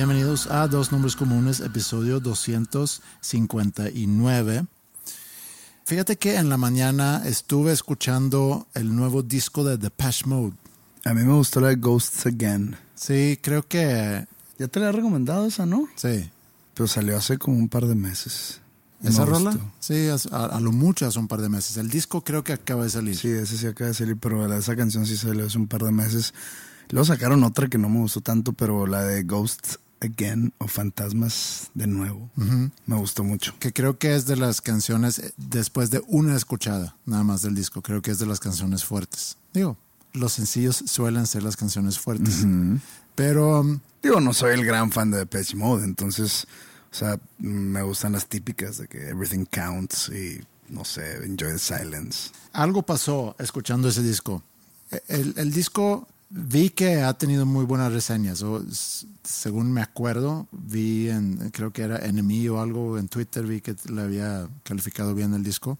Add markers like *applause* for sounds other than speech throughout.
Bienvenidos a Dos Nombres Comunes, episodio 259. Fíjate que en la mañana estuve escuchando el nuevo disco de Depeche Mode. A mí me gustó la de Ghosts Again. Sí, creo que... Ya te la he recomendado esa, ¿no? Sí. Pero salió hace como un par de meses. ¿Esa rola? gustó. Sí, a, a lo mucho hace un par de meses. El disco creo que acaba de salir. Sí, ese sí acaba de salir, pero esa canción sí salió hace un par de meses. Luego sacaron otra que no me gustó tanto, pero la de Ghosts Again o Fantasmas de nuevo. Me gustó mucho. Que creo que es de las canciones, eh, después de una escuchada nada más del disco, creo que es de las canciones fuertes. Digo, los sencillos suelen ser las canciones fuertes. Pero... um, Digo, no soy el gran fan de Depeche Mode, entonces, o sea, me gustan las típicas de que Everything Counts y, no sé, Enjoy the Silence. algo pasó escuchando ese disco. El, el disco vi que ha tenido muy buenas reseñas. O, según me acuerdo, vi en, creo que era Enemy o algo en Twitter, vi que le había calificado bien el disco.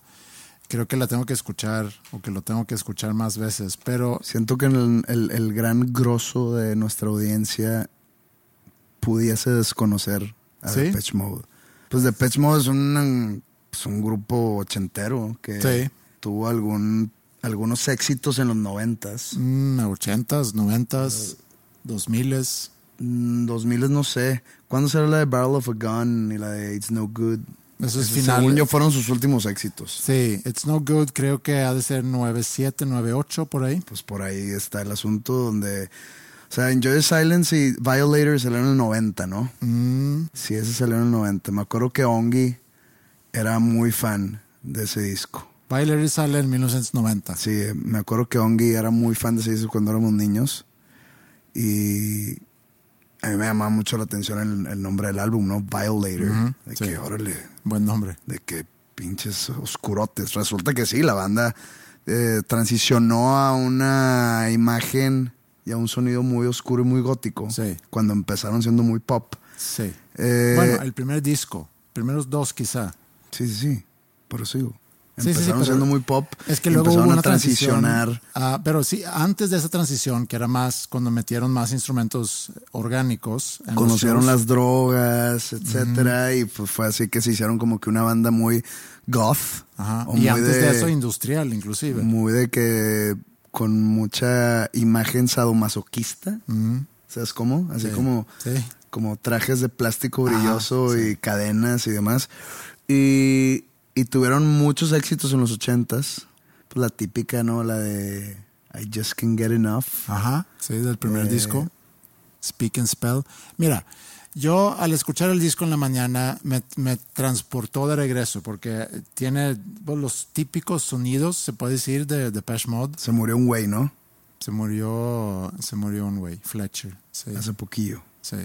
Creo que la tengo que escuchar o que lo tengo que escuchar más veces, pero Siento que el, el- el gran grosso de nuestra audiencia pudiese desconocer a ¿Sí? Depeche Mode. Pues Depeche Mode es un, pues, un grupo ochentero que Sí. tuvo algún, algunos éxitos en los noventas. mm, 80s, 90s, 2000s. Mm, 2000 no sé. ¿Cuándo será la de Barrel of a Gun y la de It's No Good? Eso es final. Según yo fueron sus últimos éxitos. Sí, It's No Good, creo que ha de ser 97, 98 por ahí. Pues por ahí está el asunto donde... O sea, Enjoy the Silence y Violator salieron en el 90, ¿no? Mm, Sí, ese salió en el 90. Me acuerdo que Ongi era muy fan de ese disco. Bailer sale en 1990. Sí, me acuerdo que Ongi era muy fan de ese disco cuando éramos niños. Y a mí me llamaba mucho la atención el, el nombre del álbum, ¿no? Violator. Ujú, de sí. que, órale, Buen nombre. de que pinches oscurotes. Resulta que sí, la banda eh, transicionó a una imagen y a un sonido muy oscuro y muy gótico. Sí. Cuando empezaron siendo muy pop. Sí. Eh, bueno, el primer disco, primeros dos quizá. Sí, sí, sí. Por eso digo. Sí, sí, sí, Empezaron pero siendo muy pop. Es que luego hubo una a transicionar. transición. ah, pero sí, antes de esa transición, que era más cuando metieron más instrumentos orgánicos. en Conocieron las drogas, etcétera. Y pues fue así que se hicieron como que una banda muy goth. Ajá, o Y muy antes de, eso, industrial, inclusive. Muy de que con mucha imagen sadomasoquista. ¿Sabes cómo? Así Sí, como, sí. como trajes de plástico Ajá, brilloso y cadenas y demás. Y, y tuvieron muchos éxitos en los ochentas. Pues la típica, ¿no? La de I Just Can't Get Enough. Ajá, sí, del primer Eh, disco. Speak and Spell. Mira, yo al escuchar el disco en la mañana me, me transportó de regreso porque tiene pues, los típicos sonidos, se puede decir, de Depeche Mode. Se murió un güey, ¿no? Se murió, se murió un güey, Fletcher. Sí, Hace poquillo. sí.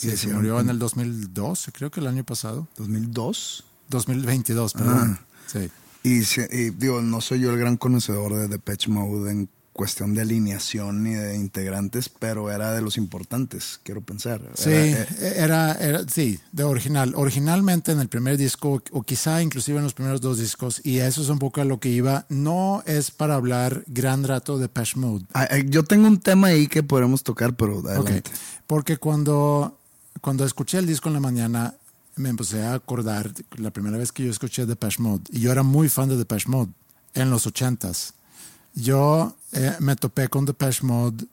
Y Sí, se murió en el 2012, creo que el año pasado. ¿2002? 2022, perdón. Ah. Sí. Y, y, digo, no soy yo el gran conocedor de Depeche Mode en cuestión de alineación ni de integrantes, pero era de los importantes, quiero pensar. Sí, Era, era, era- sí, de original. Originalmente en el primer disco, o quizá inclusive en los primeros dos discos, y eso es un poco a lo que iba, no es para hablar gran rato de Pesh Mode. ah, eh, yo tengo un tema ahí que podremos tocar, pero adelante. Porque cuando, cuando escuché el disco en la mañana, me empecé a acordar la primera vez que yo escuché Depeche Mode. Y yo era muy fan de Depeche Mode en los ochentas. Yo eh, me topé con Depeche Mode,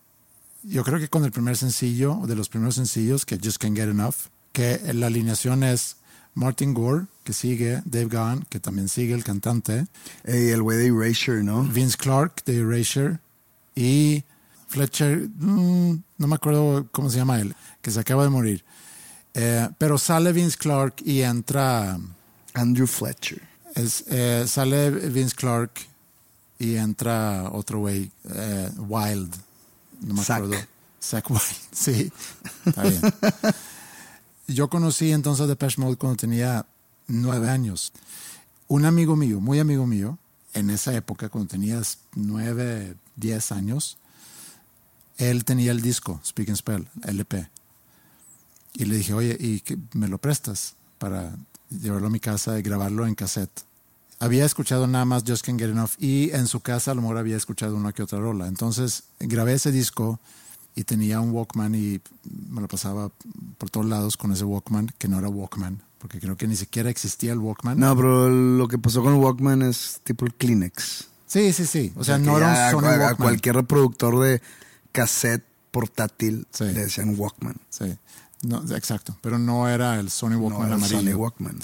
yo creo que con el primer sencillo, de los primeros sencillos, que Just Can't Get Enough, que la alineación es Martin Gore, que sigue, Dave Gahan, que también sigue el cantante, Eh, Y el güey de Erasure, ¿no? Vince Clark de Erasure y Fletcher, mm, no me acuerdo cómo se llama él, que se acaba de morir. Eh, pero sale Vince Clark y entra, Andrew Fletcher. es, eh, sale Vince Clark y entra otro güey, eh, Wild, no me Zach. acuerdo. Zach Wild, *laughs* sí, está bien. *laughs* Yo conocí entonces Depeche Mode cuando tenía nueve años. Un amigo mío, muy amigo mío, en esa época, cuando tenías nueve, diez años, él tenía el disco, Speak and Spell, LP. Y le dije, oye, ¿y qué- me lo prestas para llevarlo a mi casa y grabarlo en cassette? Había escuchado nada más Just Can't Get Enough y en su casa a lo mejor había escuchado una que otra rola. Entonces grabé ese disco y tenía un Walkman y me lo pasaba por todos lados con ese Walkman, que no era Walkman, porque creo que ni siquiera existía el Walkman. No, pero lo que pasó con el Walkman es tipo el Kleenex. Sí, sí, sí. O sea, no era un Sony a- cualquier reproductor de cassette portátil Sí. le decían Walkman. Sí, no, exacto. Pero no era el Sony No Walkman era amarillo. Sony Walkman.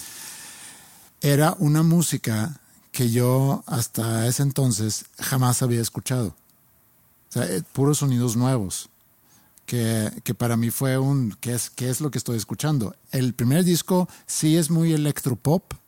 era una música que yo hasta ese entonces jamás había escuchado. O sea, eh, puros sonidos nuevos. Que, que para mí fue un, ¿qué es, ¿qué es lo que estoy escuchando? El primer disco sí es muy electropop, o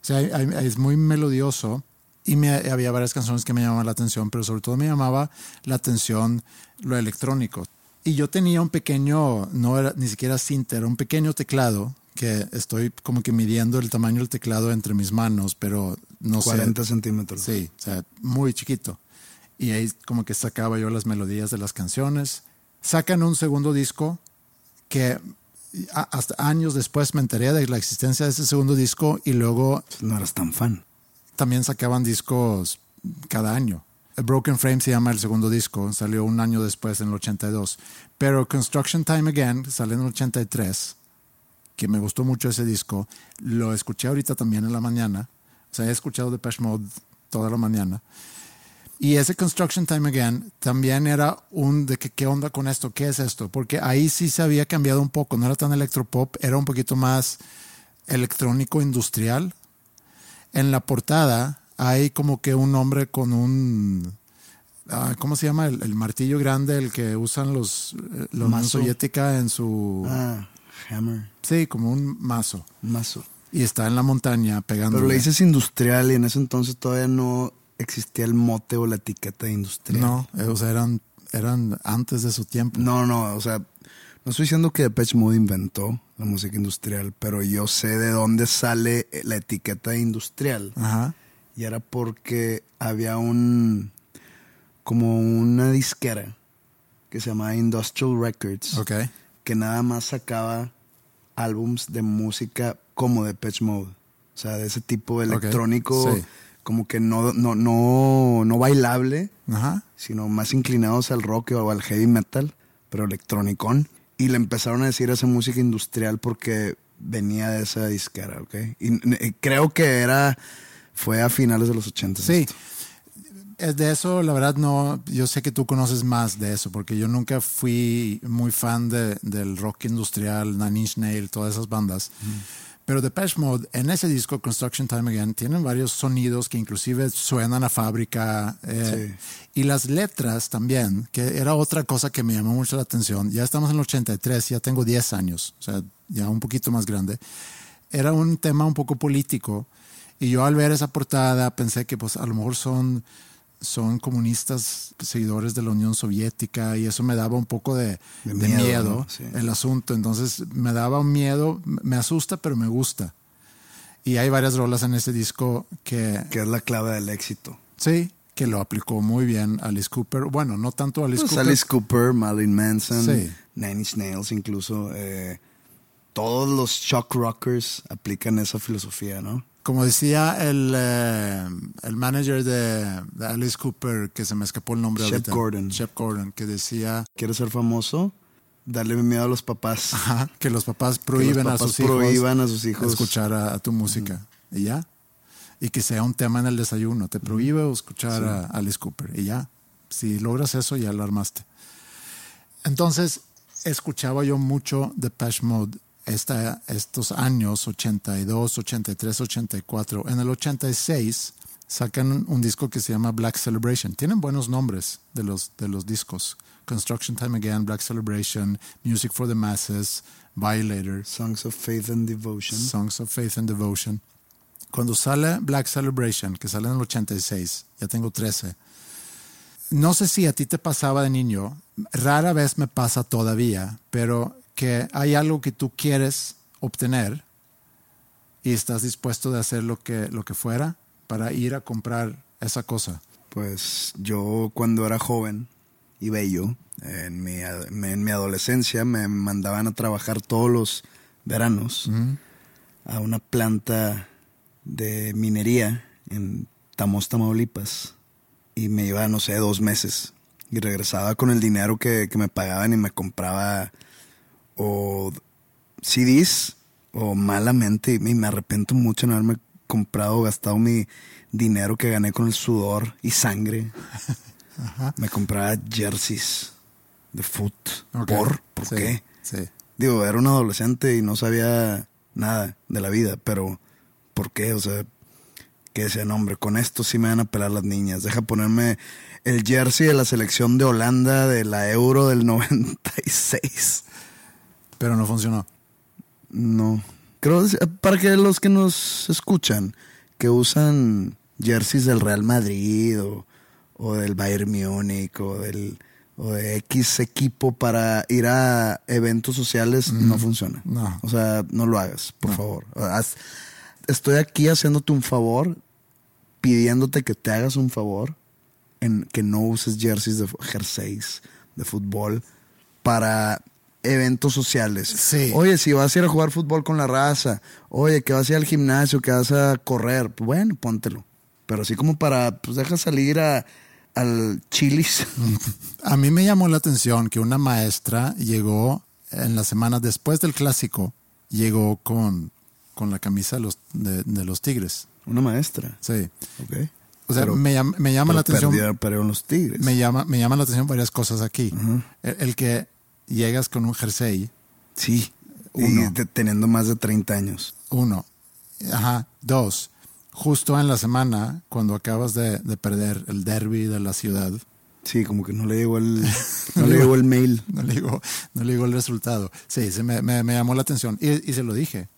sea, es muy melodioso y me, había varias canciones que me llamaban la atención, pero sobre todo me llamaba la atención lo electrónico. Y yo tenía un pequeño, no era ni siquiera cinta, era un pequeño teclado que estoy como que midiendo el tamaño del teclado entre mis manos, pero no 40 sé. centímetros. Sí, o sea, muy chiquito. Y ahí como que sacaba yo las melodías de las canciones. Sacan un segundo disco que hasta años después me enteré de la existencia de ese segundo disco y luego No eras tan fan. también sacaban discos cada año. Broken Frame se llama el segundo disco, salió un año después, en el 82. Pero Construction Time Again salió en el 83, que me gustó mucho ese disco. Lo escuché ahorita también en la mañana. O sea, he escuchado Depeche Mode toda la mañana. Y ese Construction Time Again también era un de que, qué onda con esto, qué es esto, porque ahí sí se había cambiado un poco, no era tan electropop, era un poquito más electrónico industrial. En la portada hay como que un hombre con un, ah, ¿cómo se llama? El, el martillo grande, el que usan los, eh, la. Soviética en su, Ah, Hammer, sí, como un mazo. mazo. Y está en la montaña pegando. Pero le dices industrial y en ese entonces todavía no existía el mote o la etiqueta de industrial. No, eh, o sea, eran, eran antes de su tiempo. No, no, o sea, no estoy diciendo que Depeche Mode inventó la música industrial, pero yo sé de dónde sale la etiqueta industrial. Ajá. Y era porque había un, como una disquera que se llamaba Industrial Records, que nada más sacaba álbums de música como Depeche Mode. O sea, de ese tipo de electrónico, sí. como que no, no, no, no bailable, Ajá. sino más inclinados al rock o al heavy metal, pero electronicón. Y le empezaron a decir esa música industrial porque venía de esa disquera, ¿ok? Y creo que era, fue a finales de los 80. Sí. Es de eso, la verdad, no. Yo sé que tú conoces más de eso, porque yo nunca fui muy fan de- del rock industrial, Nine Inch Nail, todas esas bandas. Pero Depeche Mode, en ese disco, Construction Time Again, tienen varios sonidos que inclusive suenan a fábrica. eh, Y las letras también, que era otra cosa que me llamó mucho la atención. Ya estamos en el 83, ya tengo 10 años, o sea, ya un poquito más grande. Era un tema un poco político. Y yo al ver esa portada pensé que pues a lo mejor son, son comunistas seguidores de la Unión Soviética y eso me daba un poco de, De de miedo, miedo, ¿no? Sí. el asunto. Entonces me daba un miedo, me asusta, pero me gusta. Y hay varias rolas en ese disco que, Que es la clave del éxito. sí, que lo aplicó muy bien Alice Cooper. Bueno, no tanto Alice Pues Cooper. Alice Cooper, Marilyn Manson, Sí. Nine Inch Nails incluso. eh, todos los shock rockers aplican esa filosofía, ¿no? Como decía el, eh, el manager de, de Alice Cooper, que se me escapó el nombre Shep ahorita. Gordon. Shep Gordon, que decía ¿Quieres ser famoso? Darle miedo a los papás. ajá, que los papás prohíben papás a sus hijos prohíban a sus hijos. escuchar a, a tu música. Y ya. Y que sea un tema en el desayuno. Te prohíbe escuchar a Alice Cooper. Y ya. Si logras eso, ya lo armaste. Entonces, escuchaba yo mucho Depeche Mode esta, estos años, 82, 83, 84. En el 86 sacan un disco que se llama Black Celebration. Tienen buenos nombres de los, de los discos. Construction Time Again, Black Celebration, Music for the Masses, Violator. Songs of Faith and Devotion. Songs of Faith and Devotion. Cuando sale Black Celebration, que sale en el 86, ya tengo 13. No sé si a ti te pasaba de niño, rara vez me pasa todavía, pero que hay algo que tú quieres obtener y estás dispuesto de hacer lo que, lo que fuera para ir a comprar esa cosa. Pues yo cuando era joven y bello, en mi, en mi adolescencia me mandaban a trabajar todos los veranos a una planta de minería en Tamos, Tamaulipas. Y me iba, no sé, dos meses. Y regresaba con el dinero que, que me pagaban y me compraba o CDs o malamente. Y me arrepiento mucho de no haberme comprado o gastado mi dinero que gané con el sudor y sangre. *laughs* Me compraba jerseys de foot. ¿Por? ¿Por Sí, qué? Sí. Digo, era un adolescente y no sabía nada de la vida, pero ¿por qué? O sea, que decía, no, hombre, con esto sí me van a pelar las niñas. Deja ponerme el jersey de la selección de Holanda de la Euro del 96. Pero no funcionó. No. Creo, para que los que nos escuchan, que usan jerseys del Real Madrid o, o del Bayern Múnich o del o de X equipo para ir a eventos sociales, no funciona. No. O sea, no lo hagas, por favor. Haz- estoy aquí haciéndote un favor, pidiéndote que te hagas un favor en que no uses jerseys de jerseys de fútbol para eventos sociales. Sí. Oye, si vas a ir a jugar fútbol con la raza, oye, que vas a ir al gimnasio, que vas a correr, pues bueno, póntelo. Pero así como para, pues deja salir a, al chilis. A mí me llamó la atención que una maestra llegó en las semanas después del clásico, llegó con, con la camisa de los, de, de los Tigres. Una maestra. Sí. Ok. O sea, Pero- me, llama, me llama la atención. perdieron- los tigres. Me llama, me llama la atención varias cosas aquí. el, el que llegas con un jersey, Sí. Uno. Y te- teniendo más de 30 años. uno. Ajá. Dos. Justo en la semana, cuando acabas de, de perder el derby de la ciudad, Sí, como que no le llegó el, *laughs* no le llegó el mail. no le digo, no le digo el resultado. Sí, se me, me- me llamó la atención. Y, y se lo dije.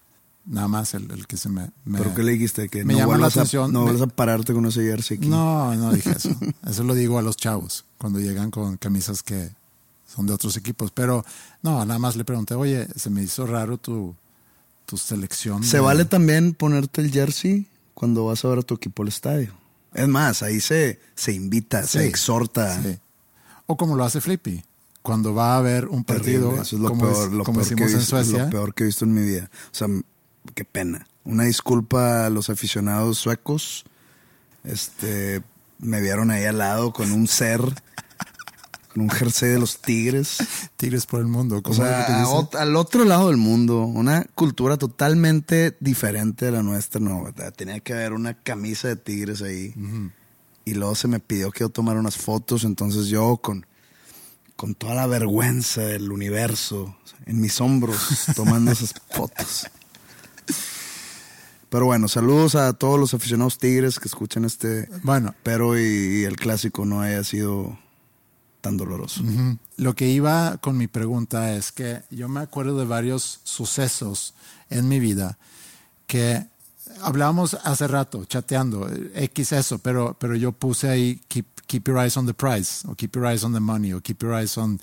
Nada más el, el que se me. me- ¿Pero qué le dijiste? Que me no llama la atención, a, no vuelvas a pararte con ese jersey aquí. No, no dije eso. *laughs* Eso lo digo a los chavos cuando llegan con camisas que son de otros equipos. Pero no, nada más le pregunté, oye, se me hizo raro tu, tu selección. Se de- vale también ponerte el jersey cuando vas a ver a tu equipo al estadio. Es más, ahí se, se invita, se exhorta. sí. O como lo hace Flippy, cuando va a haber un partido, Terrible, Eso es lo como, peor, es- lo como peor que he en visto- es Suecia. lo peor que he visto en mi vida. O sea, qué pena. Una disculpa a los aficionados suecos. Este, me vieron ahí al lado con un ser, con un jersey de los Tigres. *laughs* Tigres por el mundo. O sea, ot- al otro lado del mundo, una cultura totalmente diferente de la nuestra. No, tenía que haber una camisa de tigres ahí. Y luego se me pidió que yo tomara unas fotos. Entonces yo con, con toda la vergüenza del universo en mis hombros *laughs* tomando esas fotos. Pero bueno, saludos a todos los aficionados tigres que escuchan este. Bueno. Pero y, y el clásico no haya sido tan doloroso. Lo que iba con mi pregunta es que yo me acuerdo de varios sucesos en mi vida que hablábamos hace rato, chateando, eh, X eso, pero, pero yo puse ahí keep, keep your eyes on the prize, o keep your eyes on the money, o keep your eyes on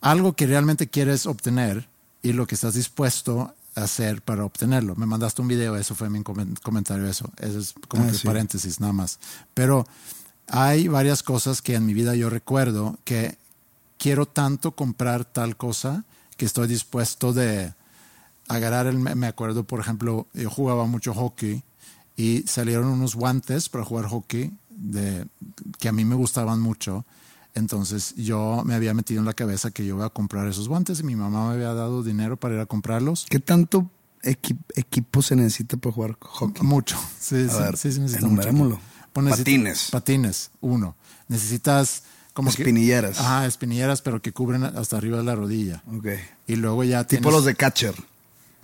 algo que realmente quieres obtener y lo que estás dispuesto a hacer para obtenerlo. Me mandaste un video, eso fue mi comen- comentario, eso. Eso es como Ah, que sí. paréntesis, nada más. Pero hay varias cosas que en mi vida yo recuerdo que quiero tanto comprar tal cosa que estoy dispuesto de agarrar el... Me acuerdo, por ejemplo, yo jugaba mucho hockey y salieron unos guantes para jugar hockey de, que a mí me gustaban mucho. Entonces yo me había metido en la cabeza que yo iba a comprar esos guantes y mi mamá me había dado dinero para ir a comprarlos. ¿Qué tanto equi- equipo se necesita para jugar hockey? Mucho. Sí, A sí, ver, sí, sí necesita mucho. Pues Patines. Patines, uno. Necesitas como que- Espinilleras. ajá, espinilleras, pero que cubren hasta arriba de la rodilla. Ok. Y luego ya Tipo tienes- los de catcher.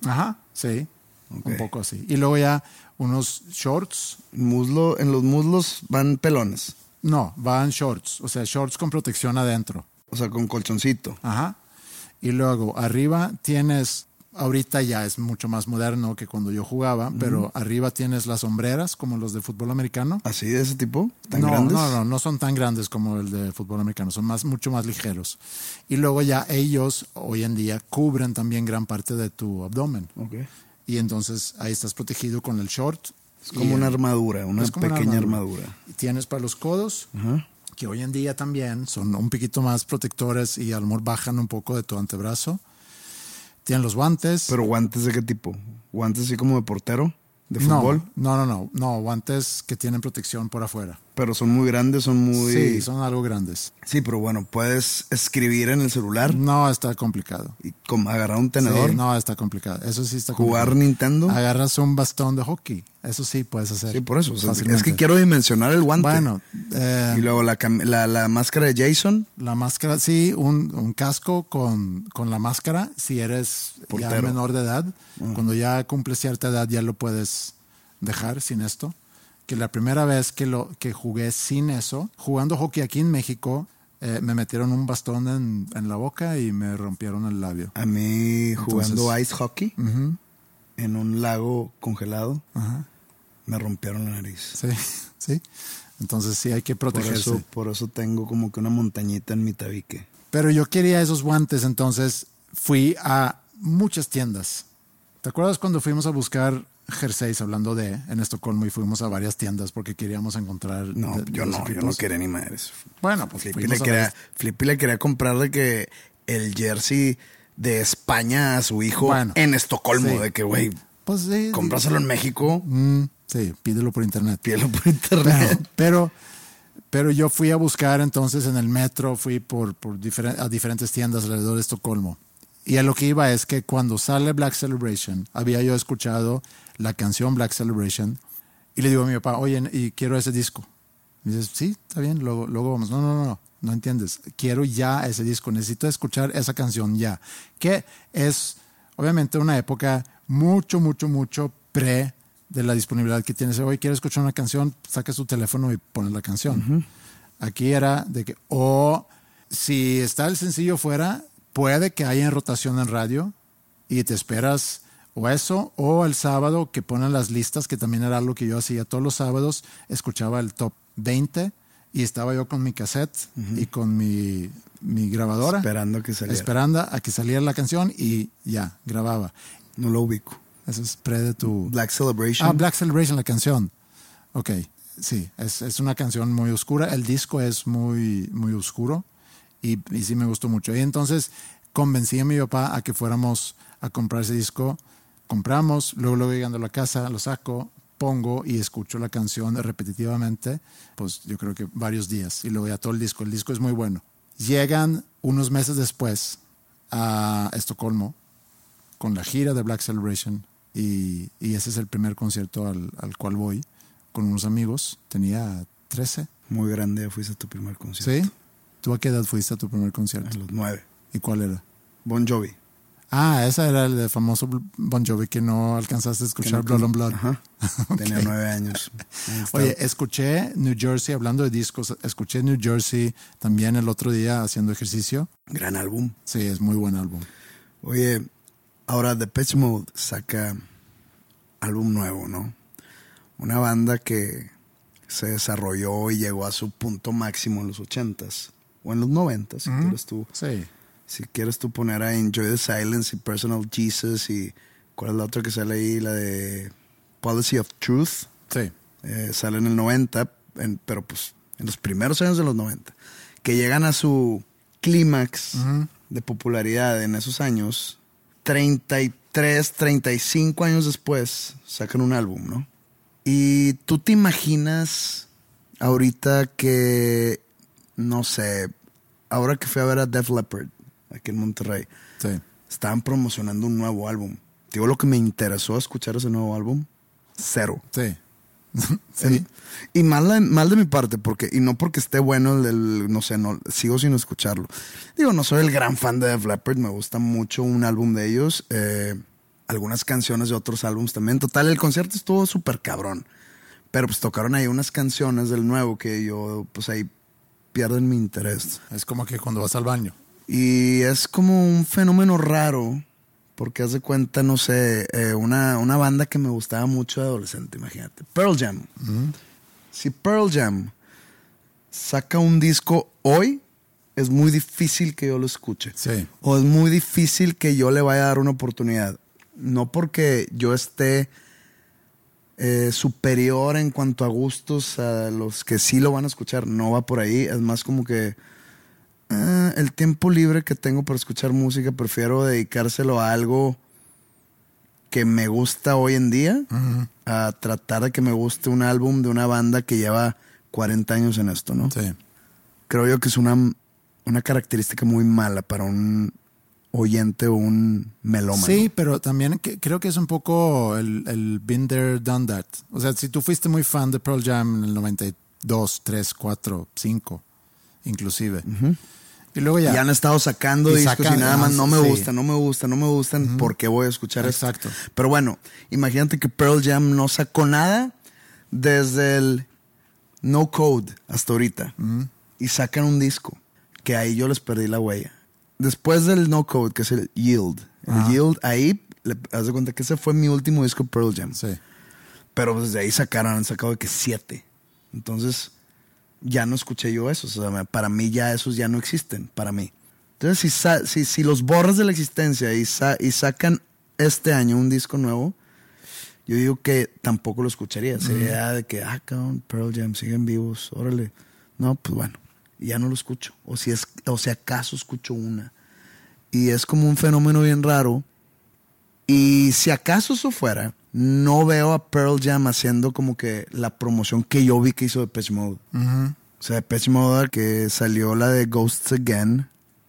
Ajá, sí. Un poco así. Y luego ya unos shorts. Muslo, en los muslos van pelones. No, van shorts. O sea, shorts con protección adentro. O sea, con colchoncito. Ajá. Y luego arriba tienes, ahorita ya es mucho más moderno que cuando yo jugaba, pero arriba tienes las sombreras como los de fútbol americano. ¿Así de ese tipo? ¿Tan no, grandes? no, no, no son tan grandes como el de fútbol americano, son más, mucho más ligeros. Y luego ya ellos hoy en día cubren también gran parte de tu abdomen. Ok. Y entonces ahí estás protegido con el short. Es como una armadura, una pequeña armadura. armadura. Y Tienes para los codos, que hoy en día también son un poquito más protectores y a lo mejor bajan un poco de tu antebrazo. Tienen los guantes. Pero guantes de qué tipo? ¿Guantes así como de portero? ¿De no, fútbol? No, no, no, no, guantes que tienen protección por afuera. Pero son muy grandes, son muy... Sí, son algo grandes. Sí, pero bueno, puedes escribir en el celular No está complicado. y com- agarrar un tenedor, Sí, no, está complicado. Eso sí está jugar complicado. Nintendo. Agarras un bastón de hockey. Eso sí puedes hacer. Sí, por eso. o sea, es que quiero dimensionar el guante. Bueno, eh, Y luego la, la, la máscara de Jason. la máscara, sí, un, un casco con, con la máscara. Si eres ya menor de edad, cuando ya cumples cierta edad, ya lo puedes dejar sin esto. Que la primera vez que, lo, que jugué sin eso, jugando hockey aquí en México, eh, me metieron un bastón en, en la boca y me rompieron el labio. A mí jugando Entonces- ice hockey en un lago congelado. Me rompieron la nariz. Sí, *laughs* sí. Entonces sí hay que Por protegerse. eso, por eso tengo como que una montañita en mi tabique. Pero yo quería esos guantes, entonces fui a muchas tiendas. ¿Te acuerdas cuando fuimos a buscar jerseys hablando de en Estocolmo y fuimos a varias tiendas porque queríamos encontrar No, de- yo no, yo no quería ni madres. Bueno, pues Flippy le, quería, Flippy le quería comprar de que el jersey de España a su hijo Bueno, en Estocolmo, sí. de que, güey, Pues sí, cómpraselo en México, mm, sí, pídelo por internet. pídelo por internet. Pero, pero, pero yo fui a buscar entonces en el metro, fui por, por a diferentes tiendas alrededor de Estocolmo. Y a lo que iba es que cuando sale Black Celebration, había yo escuchado la canción Black Celebration y le digo a mi papá, oye, y quiero ese disco. Y dices, sí, está bien, luego, luego vamos. No, no, no, no, no entiendes. Quiero ya ese disco, necesito escuchar esa canción ya. Que es, obviamente, una época mucho, mucho, mucho pre de la disponibilidad que tienes. Hoy quieres escuchar una canción, sacas tu teléfono y pones la canción. Aquí era de que, o si está el sencillo fuera, puede que haya en rotación en radio y te esperas o eso, o el sábado que ponen las listas, que también era algo que yo hacía todos los sábados, escuchaba el top 20 y estaba yo con mi cassette y con mi, mi grabadora. Esperando que saliera. Esperando a que saliera la canción y ya, grababa. No lo ubico. Eso es pre de tu... Black Celebration. Ah, Black Celebration, la canción. Ok, sí, es, es una canción muy oscura. El disco es muy, muy oscuro y, y sí me gustó mucho. Y entonces convencí a mi papá a que fuéramos a comprar ese disco. Compramos, luego, luego llegando a la casa, lo saco, pongo y escucho la canción repetitivamente, pues yo creo que varios días. Y luego ya todo el disco. El disco es muy bueno. Llegan unos meses después a Estocolmo con la gira de Black Celebration y, y ese es el primer concierto al, al cual voy con unos amigos. Tenía 13. Muy grande, fuiste a tu primer concierto. ¿Sí? ¿Tú a qué edad fuiste a tu primer concierto? A los nueve. ¿Y cuál era? Bon Jovi. Ah, esa era el famoso Bon Jovi que no alcanzaste a escuchar no- Blood on Blood. Ajá. *laughs* Tenía nueve años. Oye, escuché New Jersey, hablando de discos, escuché New Jersey también el otro día haciendo ejercicio. Gran álbum. Sí, es muy buen álbum. Oye, ahora Depeche Mode saca álbum nuevo, ¿no? Una banda que se desarrolló y llegó a su punto máximo en los ochentas o en los noventas, si quieres tú. Sí. Si quieres tú poner a Enjoy the Silence y Personal Jesus y ¿cuál es la otra que sale ahí? La de Policy of Truth. Sí. Eh, sale en el 90, en- pero pues en los primeros años de los 90, que llegan a su clímax de popularidad en esos años, 33, 35 años después, sacan un álbum, ¿no? Y tú te imaginas ahorita que, no sé, ahora que fui a ver a Def Leppard aquí en Monterrey, Sí. estaban promocionando un nuevo álbum. Digo, lo que me interesó escuchar ese nuevo álbum, cero. Sí. *laughs* sí. Y mal, de- mal de mi parte, porque, y no porque esté bueno el, el- no sé, no, sigo sin escucharlo. Digo, no soy el gran fan de Def Leppard, me gusta mucho un álbum de ellos, eh, algunas canciones de otros álbumes también. Total, el concierto estuvo súper cabrón. Pero pues tocaron ahí unas canciones del nuevo que yo, pues ahí pierden mi interés. Es como que cuando vas al baño. Y es como un fenómeno raro, porque haz de cuenta, no sé, eh, una, una banda que me gustaba mucho de adolescente, imagínate. Pearl Jam. Si Pearl Jam saca un disco hoy, es muy difícil que yo lo escuche. Sí. O es muy difícil que yo le vaya a dar una oportunidad. No porque yo esté eh, superior en cuanto a gustos a los que sí lo van a escuchar. No va por ahí. Es más como que ah, el tiempo libre que tengo para escuchar música, prefiero dedicárselo a algo que me gusta hoy en día, a tratar de que me guste un álbum de una banda que lleva 40 años en esto, ¿no? Sí. Creo yo que es una, una característica muy mala para un oyente o un melómano. Sí, pero también que- creo que es un poco el, el been there, done that. O sea, si tú fuiste muy fan de Pearl Jam en el 92, 3, 4, 5, inclusive. Y luego ya. Y han estado sacando Y discos sacan- y nada más no me sí. gusta, no me gusta, no me gustan, ¿por qué voy a escuchar esto? Exacto. Pero bueno, imagínate que Pearl Jam no sacó nada desde el No Code hasta ahorita. Y sacan un disco, que ahí yo les perdí la huella. Después del No Code, que es el Yield. El Ajá. Yield, ahí, le, haz de cuenta que ese fue mi último disco Pearl Jam. Sí. Pero desde ahí sacaron, han sacado de que siete. Entonces, ya no escuché yo eso. O sea, para mí ya esos ya no existen, para mí. Entonces, si, si, si los borras de la existencia y, sa- y sacan este año un disco nuevo, yo digo que tampoco lo escucharía. Sería de que, ah, cabrón, Pearl Jam, siguen vivos, órale. No, pues bueno, ya no lo escucho. O si, es, o si acaso escucho una. Y es como un fenómeno bien raro. Y si acaso eso fuera, no veo a Pearl Jam haciendo como que la promoción que yo vi que hizo Depeche Mode. O sea, Depeche Mode que salió la de Ghosts Again.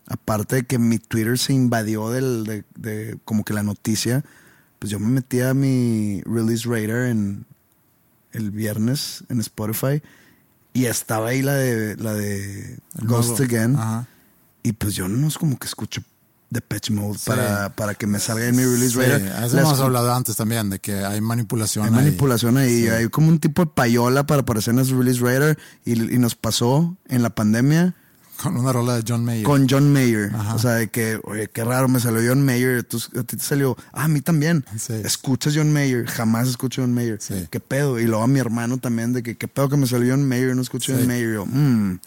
Aparte de que mi Twitter se invadió del, de, de como que la noticia, pues yo me metí a mi release radar en el viernes en Spotify y estaba ahí la de la de nuevo. Again. Ajá. Y pues yo no es como que escucho Depeche Mode Sí. para, para que me salga en mi release Sí, radar. eso hemos hablado antes también, de que hay manipulación. hay ahí. manipulación ahí. Sí. Hay como un tipo de payola para aparecer en el release radar. Y, y nos pasó en la pandemia Con una rola de John Mayer. con John Mayer. Ajá. O sea, de que, oye, qué raro, me salió John Mayer. tú- a ti te salió, ah, a mí también. Sí. Escuchas John Mayer. Jamás escucho John Mayer. Sí. ¿Qué pedo? Y luego a mi hermano también, de que, ¿qué pedo que me salió John Mayer? No escucho Sí. John Mayer. Yo, "Mm".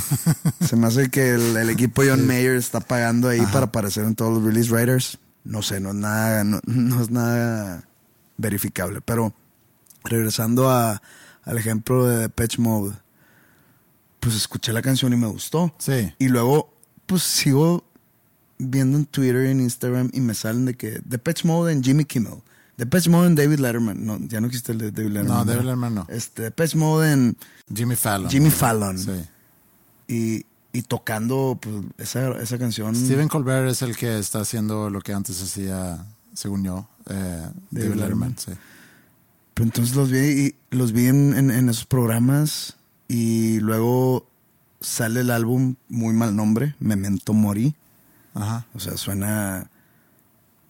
*laughs* Se me hace que el, el equipo John Mayer está pagando ahí para aparecer en todos los release writers. No sé, no es nada, no, no es nada verificable. Pero regresando a, al ejemplo de Depeche Mode, pues escuché la canción y me gustó. Sí. Y luego, pues sigo viendo en Twitter y en Instagram y me salen de que Depeche Mode en Jimmy Kimmel. Depeche Mode en David Letterman. No, ya no existe el de David Letterman. No, David. Letterman no. Este, Depeche Mode en Jimmy Fallon. Jimmy Fallon. Sí. Y, y tocando pues, esa, esa canción. Steven Colbert es el que está haciendo lo que antes hacía, según yo, eh, David Letterman. Letterman. Sí. Pero entonces los vi, y, los vi en, en- en esos programas y luego sale el álbum, muy mal nombre, Memento Mori. Ajá. O sea, suena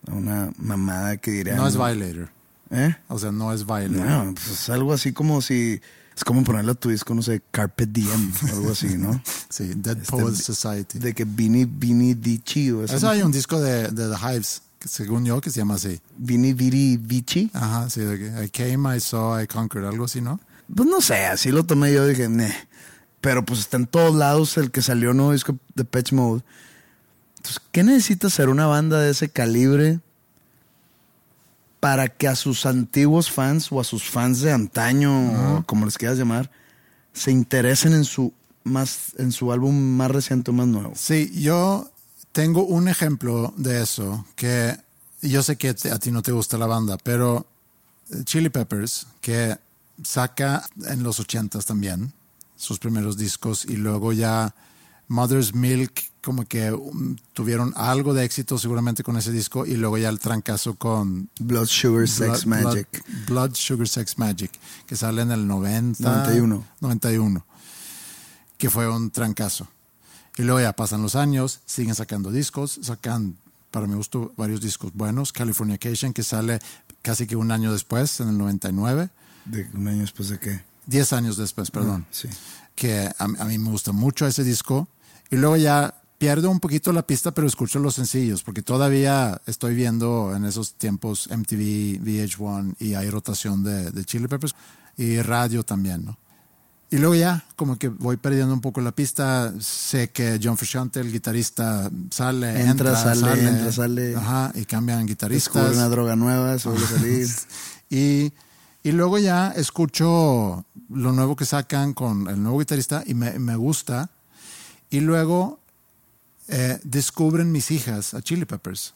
a una mamada que diría. No es Violator. ¿Eh? O sea, no es Violator. No, pues es algo así como si. Es como ponerle a tu disco, no sé, Carpet o algo así, ¿no? *laughs* Sí, Dead Este, Poets Society. De que Vini, Vini Dici o eso. Eso hay un disco de, de The Hives, según yo, que se llama así. Vini Viri Vici. Ajá, sí, de que I came, I saw, I conquered, algo así, ¿no? Pues no sé, así lo tomé yo, dije. Pero pues está en todos lados el que salió nuevo disco de Patch Mode. Entonces, ¿qué necesita ser una banda de ese calibre para que a sus antiguos fans o a sus fans de antaño, o como les quieras llamar, se interesen en su más en su álbum más reciente o más nuevo. Sí, yo tengo un ejemplo de eso que yo sé que a ti no te gusta la banda, pero Chili Peppers, que saca en los ochentas también sus primeros discos y luego ya Mother's Milk como que um, tuvieron algo de éxito seguramente con ese disco y luego ya el trancazo con Blood Sugar Sex Blood- Magic. Blood, Blood Sugar Sex Magic que sale en el 90 91. 91 que fue un trancazo y luego ya pasan los años siguen sacando discos sacan para mi gusto varios discos buenos Californication que sale casi que un año después en el 99 De un año después de qué? 10 años después perdón Sí. que a, a mí me gusta mucho ese disco. Y luego ya pierdo un poquito la pista, pero escucho los sencillos, porque todavía estoy viendo en esos tiempos MTV, VH1 y hay rotación de, de Chili Peppers y radio también, ¿no? Y luego ya, como que voy perdiendo un poco la pista. Sé que John Frusciante, el guitarrista, sale, Entra, entra, sale, entra, sale. Ajá, y cambian guitarristas. Descubre una droga nueva, se vuelve a salir. *laughs* Y, y luego ya escucho lo nuevo que sacan con el nuevo guitarrista y me, me gusta. Y luego eh, descubren mis hijas a Chili Peppers.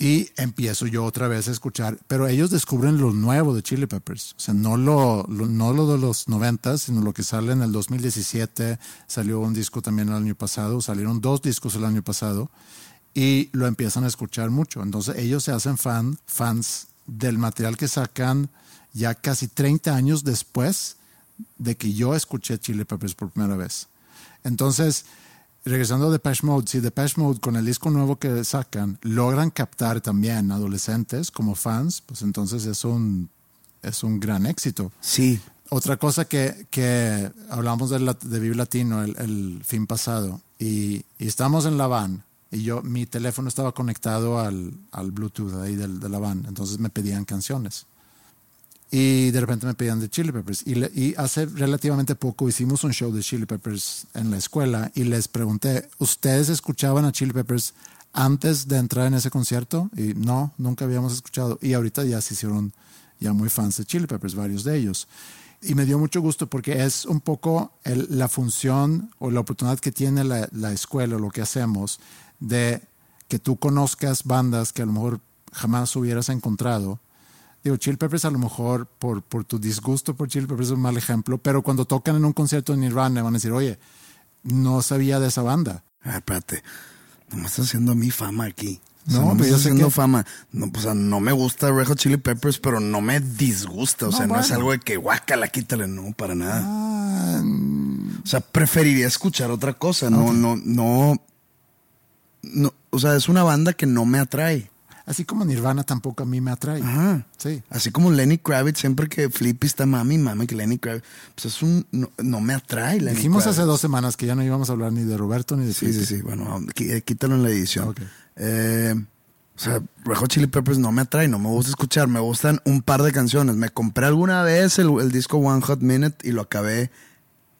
Y empiezo yo otra vez a escuchar, pero ellos descubren lo nuevo de Chili Peppers. O sea, no lo, lo- no lo de los 90, sino lo que sale en el 2017. Salió un disco también el año pasado. Salieron dos discos el año pasado. Y lo empiezan a escuchar mucho. Entonces ellos se hacen fan, fans del material que sacan ya casi 30 años después de que yo escuché Chili Peppers por primera vez. Entonces, regresando a Depeche Mode, si Depeche Mode con el disco nuevo que sacan logran captar también adolescentes como fans, pues entonces es un, es un gran éxito. Sí. Otra cosa que, que hablamos de, la- de Vive Latino el, el fin pasado y, y estamos en la van y yo mi teléfono estaba conectado al, al Bluetooth ahí del- de la van, entonces me pedían canciones. Y de repente me pedían de Chili Peppers. Y, hace relativamente poco hicimos un show de Chili Peppers en la escuela y les pregunté, ¿ustedes escuchaban a Chili Peppers antes de entrar en ese concierto? Y no, nunca habíamos escuchado. Y ahorita ya se hicieron ya muy fans de Chili Peppers, varios de ellos. Y me dio mucho gusto porque es un poco la función o la oportunidad que tiene la, la escuela, lo que hacemos, de que tú conozcas bandas que a lo mejor jamás hubieras encontrado. Digo, Chili Peppers a lo mejor por, por tu disgusto por Chili Peppers es un mal ejemplo, pero cuando tocan en un concierto en Nirvana van a decir, oye, no sabía de esa banda. Ah, espérate. No me estás haciendo mí fama aquí. O No, sea, no, me pero yo estás sé haciendo que- fama. No, pues, o sea, no me gusta Red Hot Chili Peppers, pero no me disgusta. O No, sea, no es algo de que guácala, quítale. No, para nada. Ah, O sea, preferiría escuchar otra cosa. No, no, no, no. O sea, es una banda que no me atrae. Así como Nirvana tampoco a mí me atrae. Ajá. Sí. Así como Lenny Kravitz, siempre que Flippy está mami, mami, que Lenny Kravitz, pues es un, no, no me atrae Lenny Dijimos Kravitz. hace dos semanas que ya no íbamos a hablar ni de Roberto ni de Sí, sí, sí. Bueno, eh, quítalo en la edición. Eh, o sea, Red Hot Chili Peppers no me atrae, no me gusta escuchar. Me gustan un par de canciones. Me compré alguna vez el, el disco One Hot Minute y lo acabé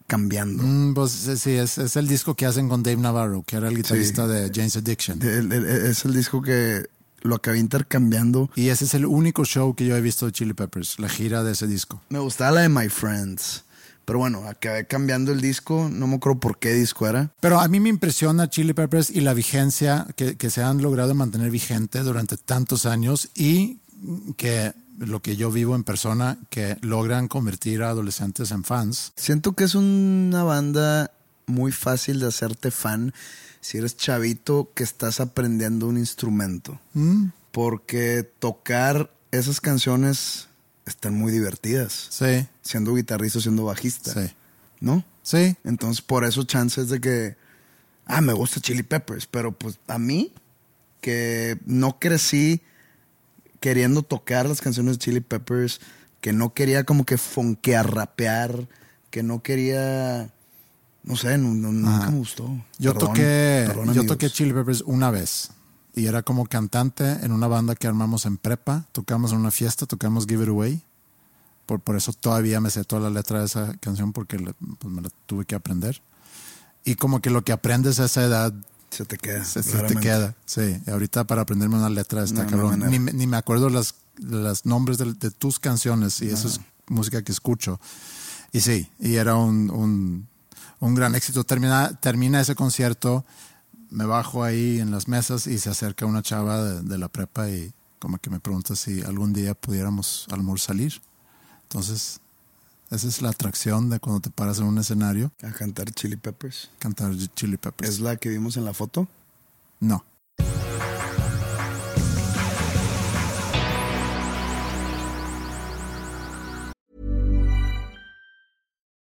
cambiando. Mm, pues sí, es, es el disco que hacen con Dave Navarro, que era el guitarrista de James Addiction. De- el- el- es el disco que lo acabé intercambiando. Y ese es el único show que yo he visto de Chili Peppers, la gira de ese disco. Me gustaba la de My Friends. Pero bueno, acabé cambiando el disco. No me acuerdo por qué disco era. Pero a mí me impresiona Chili Peppers y la vigencia que, que se han logrado mantener vigente durante tantos años y que lo que yo vivo en persona, que logran convertir a adolescentes en fans. Siento que es una banda muy fácil de hacerte fan si eres chavito que estás aprendiendo un instrumento. Porque tocar esas canciones están muy divertidas. Sí, Siendo guitarrista siendo bajista. sí, ¿No? sí. Entonces, por eso chances de que, ah, me gusta Chili Peppers, pero pues a mí, que no crecí queriendo tocar las canciones de Chili Peppers, que no quería como que fonquear, rapear, que no quería, no sé, no- no- nunca me gustó. Yo Perdón, toqué, perdón, yo toqué Chili Peppers una vez y era como cantante en una banda que armamos en prepa. Tocamos en una fiesta, tocamos Give It Away. Por, por eso todavía me sé toda la letra de esa canción porque la- pues, me la tuve que aprender. Y como que lo que aprendes a esa edad Se te queda. se, se te queda. Sí, y ahorita para aprenderme una letra está No, no cabrón. ni, me- ni me acuerdo las, los nombres de, de tus canciones y eso es música que escucho. Y sí, y era un, un, un gran éxito. Termina, termina ese concierto, me bajo ahí en las mesas y se acerca una chava de, de la prepa y como que me pregunta si algún día pudiéramos a lo mejor salir. Entonces, esa es la atracción de cuando te paras en un escenario, A cantar Chili Peppers. cantar Chili Peppers. ¿Es la que vimos en la foto? No.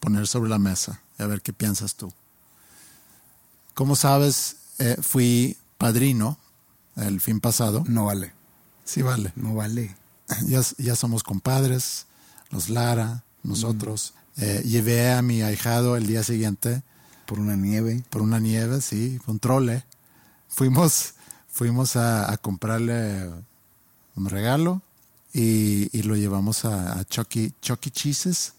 poner sobre la mesa y a ver qué piensas tú. Como sabes, eh, fui padrino el fin pasado. No vale. Sí, vale. No vale. Ya, ya somos compadres, los Lara, nosotros. Eh, llevé a mi ahijado el día siguiente Por una nieve. por una nieve, sí, con trole. Fuimos, fuimos a, a comprarle un regalo y, y lo llevamos a, a Chucky, Chucky Cheese's.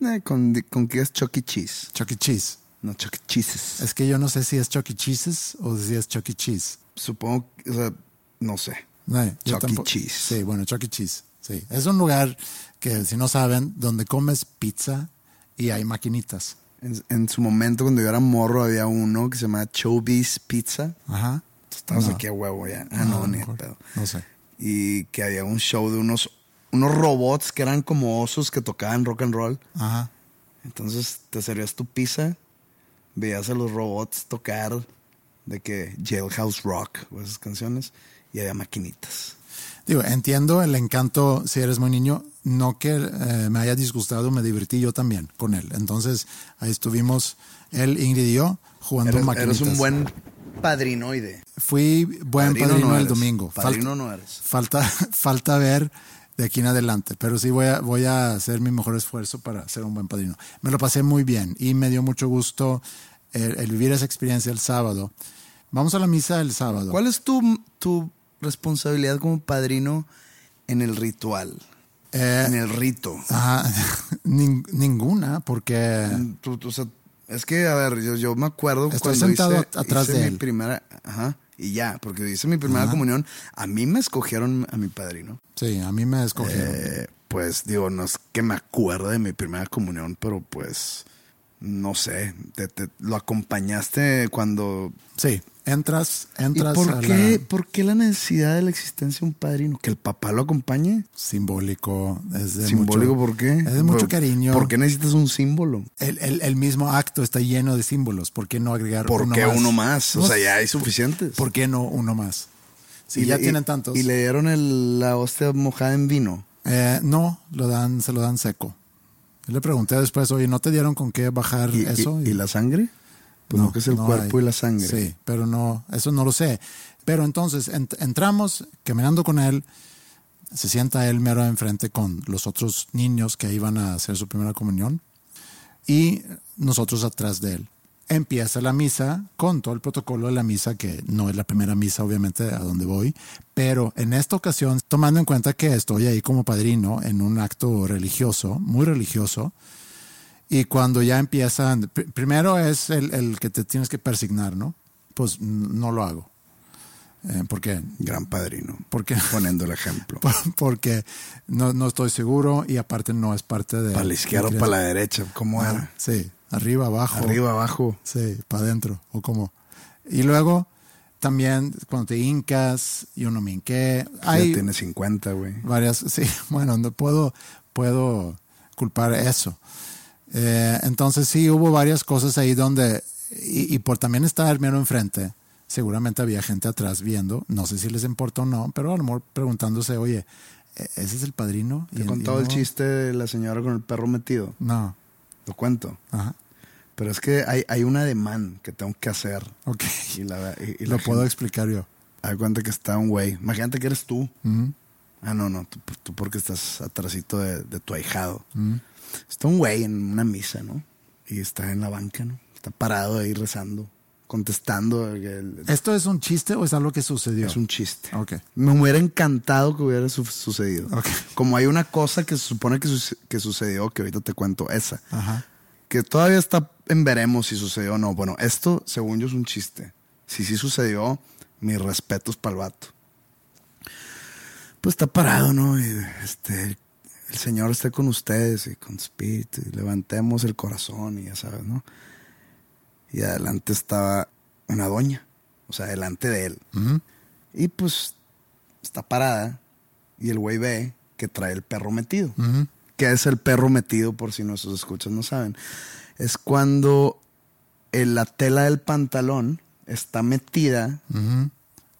Eh, con, con qué es Chucky Cheese. Chucky Cheese. No, Chucky Cheeses. Es que yo no sé si es Chucky Cheese's o si es Chucky Cheese. Supongo, que- o sea, no sé. No, yo Chuck E. tampoco- Cheese. Sí, bueno, Chucky Cheese. Sí. Es un lugar que, si no saben, donde comes pizza y hay maquinitas. En, en su momento, cuando yo era morro, había uno que se llamaba Chobis Pizza. Ajá. Estábamos No. aquí a huevo ya. Ah, no, ni de mejor. pedo. No sé. Y que había un show de unos, unos robots que eran como osos que tocaban rock and roll. Ajá. Entonces te servías tu pizza, veías a los robots tocar de que Jailhouse Rock o esas canciones y había maquinitas. Digo, entiendo el encanto si eres muy niño. No que eh, me haya disgustado, me divertí yo también con él. Entonces, ahí estuvimos él, Ingrid y yo jugando Eres, maquinitas. eres un buen padrinoide. Fui buen padrino, no el eres. domingo. Falta- Padrino no eres. Falta, *laughs* falta ver de aquí en adelante, pero sí voy a, voy a hacer mi mejor esfuerzo para ser un buen padrino. Me lo pasé muy bien y me dio mucho gusto el, el vivir esa experiencia el sábado. Vamos a la misa el sábado. ¿Cuál es tu, tu responsabilidad como padrino en el ritual? Eh, en el rito. ajá, *laughs* nin- ninguna, porque Tú- tú- o sea, es que, a ver, yo, yo me acuerdo Estoy cuando sentado hice, atrás hice de mi él. primera, ajá, y ya, porque hice mi primera Ajá. comunión, a mí me escogieron a mi padrino. sí, a mí me escogieron. Eh, pues digo, no es que me acuerde de mi primera comunión, pero pues, no sé, te, te- lo acompañaste cuando... sí, entras, ¿Y entras por a qué, la- por qué la necesidad de la existencia de un padrino? ¿Que el papá lo acompañe? simbólico. Es de ¿Simbólico mucho- por qué? Es de mucho ¿Por- cariño. ¿Por qué necesitas un símbolo? El, el- el mismo acto está lleno de símbolos. ¿Por qué no agregar ¿Por uno qué más? uno más? O sea, ya hay suficientes. ¿Por qué no uno más? Si Y ya le- tienen tantos. Y le dieron el- la hostia mojada en vino. Eh, no, lo dan, se lo dan seco. Yo le pregunté después, oye, ¿no te dieron con qué bajar ¿Y, eso? y- y la sangre? Pues no, que es el no cuerpo hay. y la sangre. Sí, pero no, eso no lo sé. Pero entonces ent- entramos caminando con él, se sienta él mero enfrente con los otros niños que iban a hacer su primera comunión y nosotros atrás de él. Empieza la misa con todo el protocolo de la misa, que no es la primera misa, obviamente, a donde voy, pero en esta ocasión, tomando en cuenta que estoy ahí como padrino en un acto religioso, muy religioso, y cuando ya empiezan, pr- primero es el, el que te tienes que persignar, ¿no? Pues no lo hago. Eh, ¿Por qué? Gran padrino. Porque, Poniendo el ejemplo. *laughs* porque no, no estoy seguro y aparte no es parte de... Para la izquierda o para la derecha. ¿Cómo Ah, era? Sí, arriba, abajo. Arriba, abajo. Sí, para adentro, o como. Y luego también cuando te hincas, yo no me hinqué. Ya Hay tiene 50, güey. varias, *laughs* sí, bueno, no puedo, puedo culpar eso. Eh, entonces sí, hubo varias cosas ahí donde, y, y por también estar mero enfrente, seguramente había gente atrás viendo, no sé si les importa o no, pero a lo mejor preguntándose, oye, ¿e- ¿ese es el padrino? Te he contado el chiste de la señora con el perro metido. No, Lo cuento. ajá, Pero es que hay, hay una demanda que tengo que hacer. ok, Y la, y- y la lo puedo explicar yo. De cuenta que está un güey. Imagínate que eres tú. Ujú, Ah, no, no. Tú, tú porque estás atrasito de, de tu ahijado. ujú. Está un güey en una misa, ¿no? Y está en la banca, ¿no? Está parado ahí rezando, contestando. el- el- ¿Esto es un chiste o es algo que sucedió? es un chiste. Ok. Me hubiera encantado que hubiera su- sucedido. Ok. Como hay una cosa que se supone que, suce- que sucedió, que ahorita te cuento, esa. Ajá. Que todavía está en veremos si sucedió o no. Bueno, esto, según yo, es un chiste. Si sí sucedió, mis respetos para el vato. Pues está parado, ¿no? Y este, el Señor esté con ustedes y con espíritu. Y levantemos el corazón y ya sabes, ¿no? Y adelante estaba una doña. O sea, delante de él. Y pues está parada y el güey ve que trae el perro metido. Ujú. ¿Qué es el perro metido? Por si nuestros escuchas no saben. Es cuando en la tela del pantalón está metida.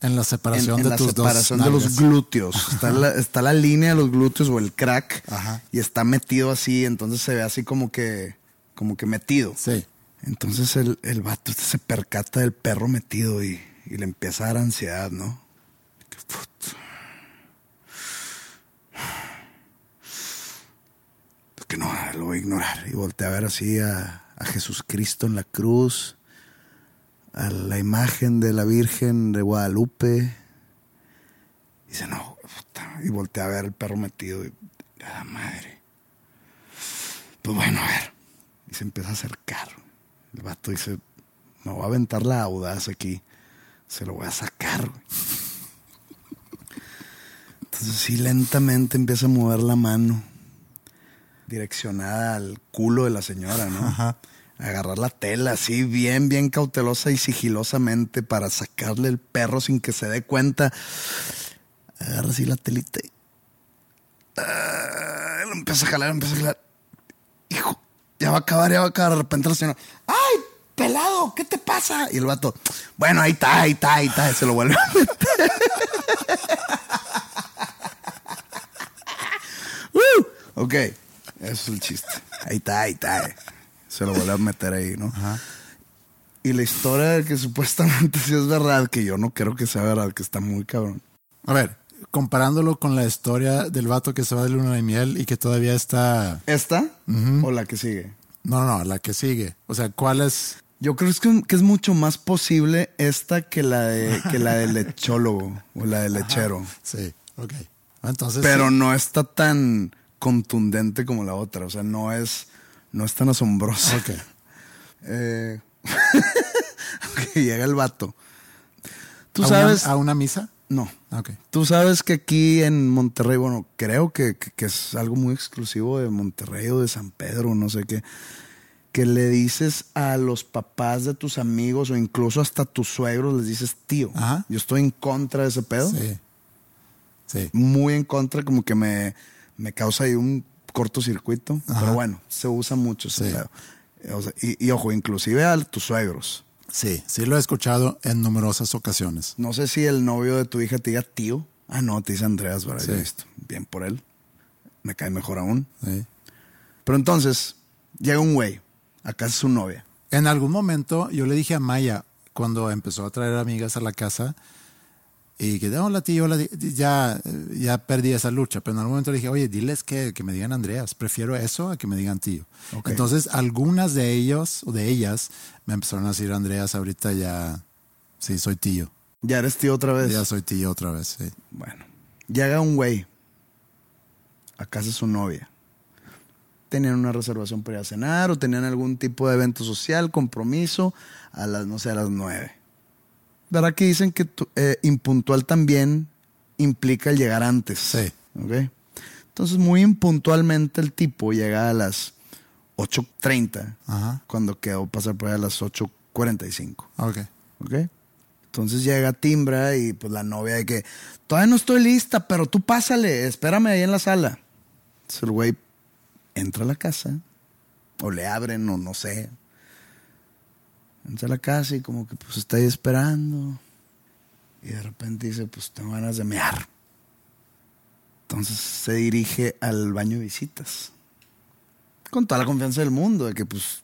En la en, separación en de la tus separación dos de los glúteos. Está la, está la línea de los glúteos o el crack Ajá. y está metido así, entonces se ve así como que, como que metido. Sí. Entonces el, el vato este se percata del perro metido y, y le empieza a dar ansiedad, ¿no? Que no, lo voy a ignorar. Y voltea a ver así a, a Jesucristo en la cruz, a la imagen de la Virgen de Guadalupe. Y dice, no, puta. Y voltea a ver el perro metido y, ah, madre. Pues bueno, a ver. Y se empieza a acercar. El vato dice, me voy a aventar la audaz aquí. Se lo voy a sacar. güey". Entonces sí, lentamente empieza a mover la mano. Direccionada al culo de la señora, ¿no? Ajá. Agarrar la tela así, bien, bien cautelosa y sigilosamente para sacarle el perro sin que se dé cuenta. Agarra así la telita y... Ah, lo empieza a jalar, lo empieza a jalar. Hijo, ya va a acabar, ya va a acabar. De repente la señora, ¡ay, pelado! ¿Qué te pasa? Y el vato, bueno, ahí está, ahí está, ahí está. Se lo vuelve a meter. *laughs* ¡Uh! Ok, eso es el chiste. Ahí está, ahí está. Se lo vuelve a meter ahí, ¿no? Y la historia de que supuestamente *laughs* sí es verdad, que yo no creo que sea verdad, que está muy cabrón. A ver, comparándolo con la historia del vato que se va de luna de miel y que todavía está... ¿Esta o la que sigue? No, no, la que sigue. O sea, ¿cuál es? Yo creo que, que es mucho más posible esta que la de *laughs* que la del lechólogo o la del lechero. Sí, ok. Entonces... Pero sí. no está tan contundente como la otra. O sea, no es, no es tan asombrosa. Ok. *laughs* Eh, *laughs* ok, llega el vato. Tú ¿A sabes. Una, ¿A una misa? No. Ok. Tú sabes que aquí en Monterrey, bueno, creo que, que- que es algo muy exclusivo de Monterrey o de San Pedro, no sé qué, que le dices a los papás de tus amigos o incluso hasta tus suegros, les dices tío. Ajá. Yo estoy en contra de ese pedo. Sí. Sí. Muy en contra, como que me, me causa ahí un cortocircuito. Ajá. Pero bueno, se usa mucho ese Sí. pedo. O sea, y, y ojo, inclusive a tus suegros. Sí, sí lo he escuchado en numerosas ocasiones. No sé si el novio de tu hija te diga tío. Ah, no, te dice Andreas, ¿verdad? Sí. Listo. Bien por él. Me cae mejor aún. Sí. Pero entonces, llega un güey. Acá es su novia. En algún momento yo le dije a Maya, cuando empezó a traer amigas a la casa, y que, hola tío, hola, tí-", ya, ya perdí esa lucha, pero en algún momento dije, oye, diles que, que me digan Andreas, prefiero eso a que me digan tío. Entonces, algunas de ellos o de ellas me empezaron a decir Andreas, ahorita ya, sí, soy tío. Ya eres tío otra vez. Ya soy tío otra vez, sí. Bueno, llega un güey a casa de su novia. Tenían una reservación para ir a cenar o tenían algún tipo de evento social, compromiso, a las, no sé, a las nueve. ¿Verdad que dicen que tu- eh, impuntual también implica el llegar antes? Sí. ¿Ok? Entonces, muy impuntualmente el tipo llega a las 8.30, Ajá, cuando quedó pasar por ahí a las 8.45. ok. ¿Ok? Entonces llega Timbra y pues la novia de que, todavía no estoy lista, pero tú pásale, espérame ahí en la sala. Entonces el güey entra a la casa, o le abren, o no sé. Entra a la casa y como que pues está ahí esperando. Y de repente dice, pues tengo ganas de mear. Entonces se dirige al baño de visitas. Con toda la confianza del mundo, de que pues,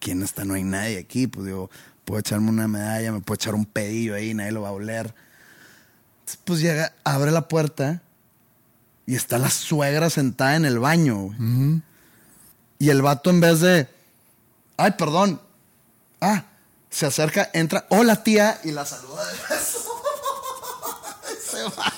¿quién está? No hay nadie aquí. Pues digo, puedo echarme una medalla, me puedo echar un pedillo ahí, nadie lo va a oler. Entonces, pues llega, abre la puerta y está la suegra sentada en el baño. güey. Y el vato en vez de, ay, perdón, ah, se acerca, entra, hola tía, y la saluda de beso. *laughs* Se va.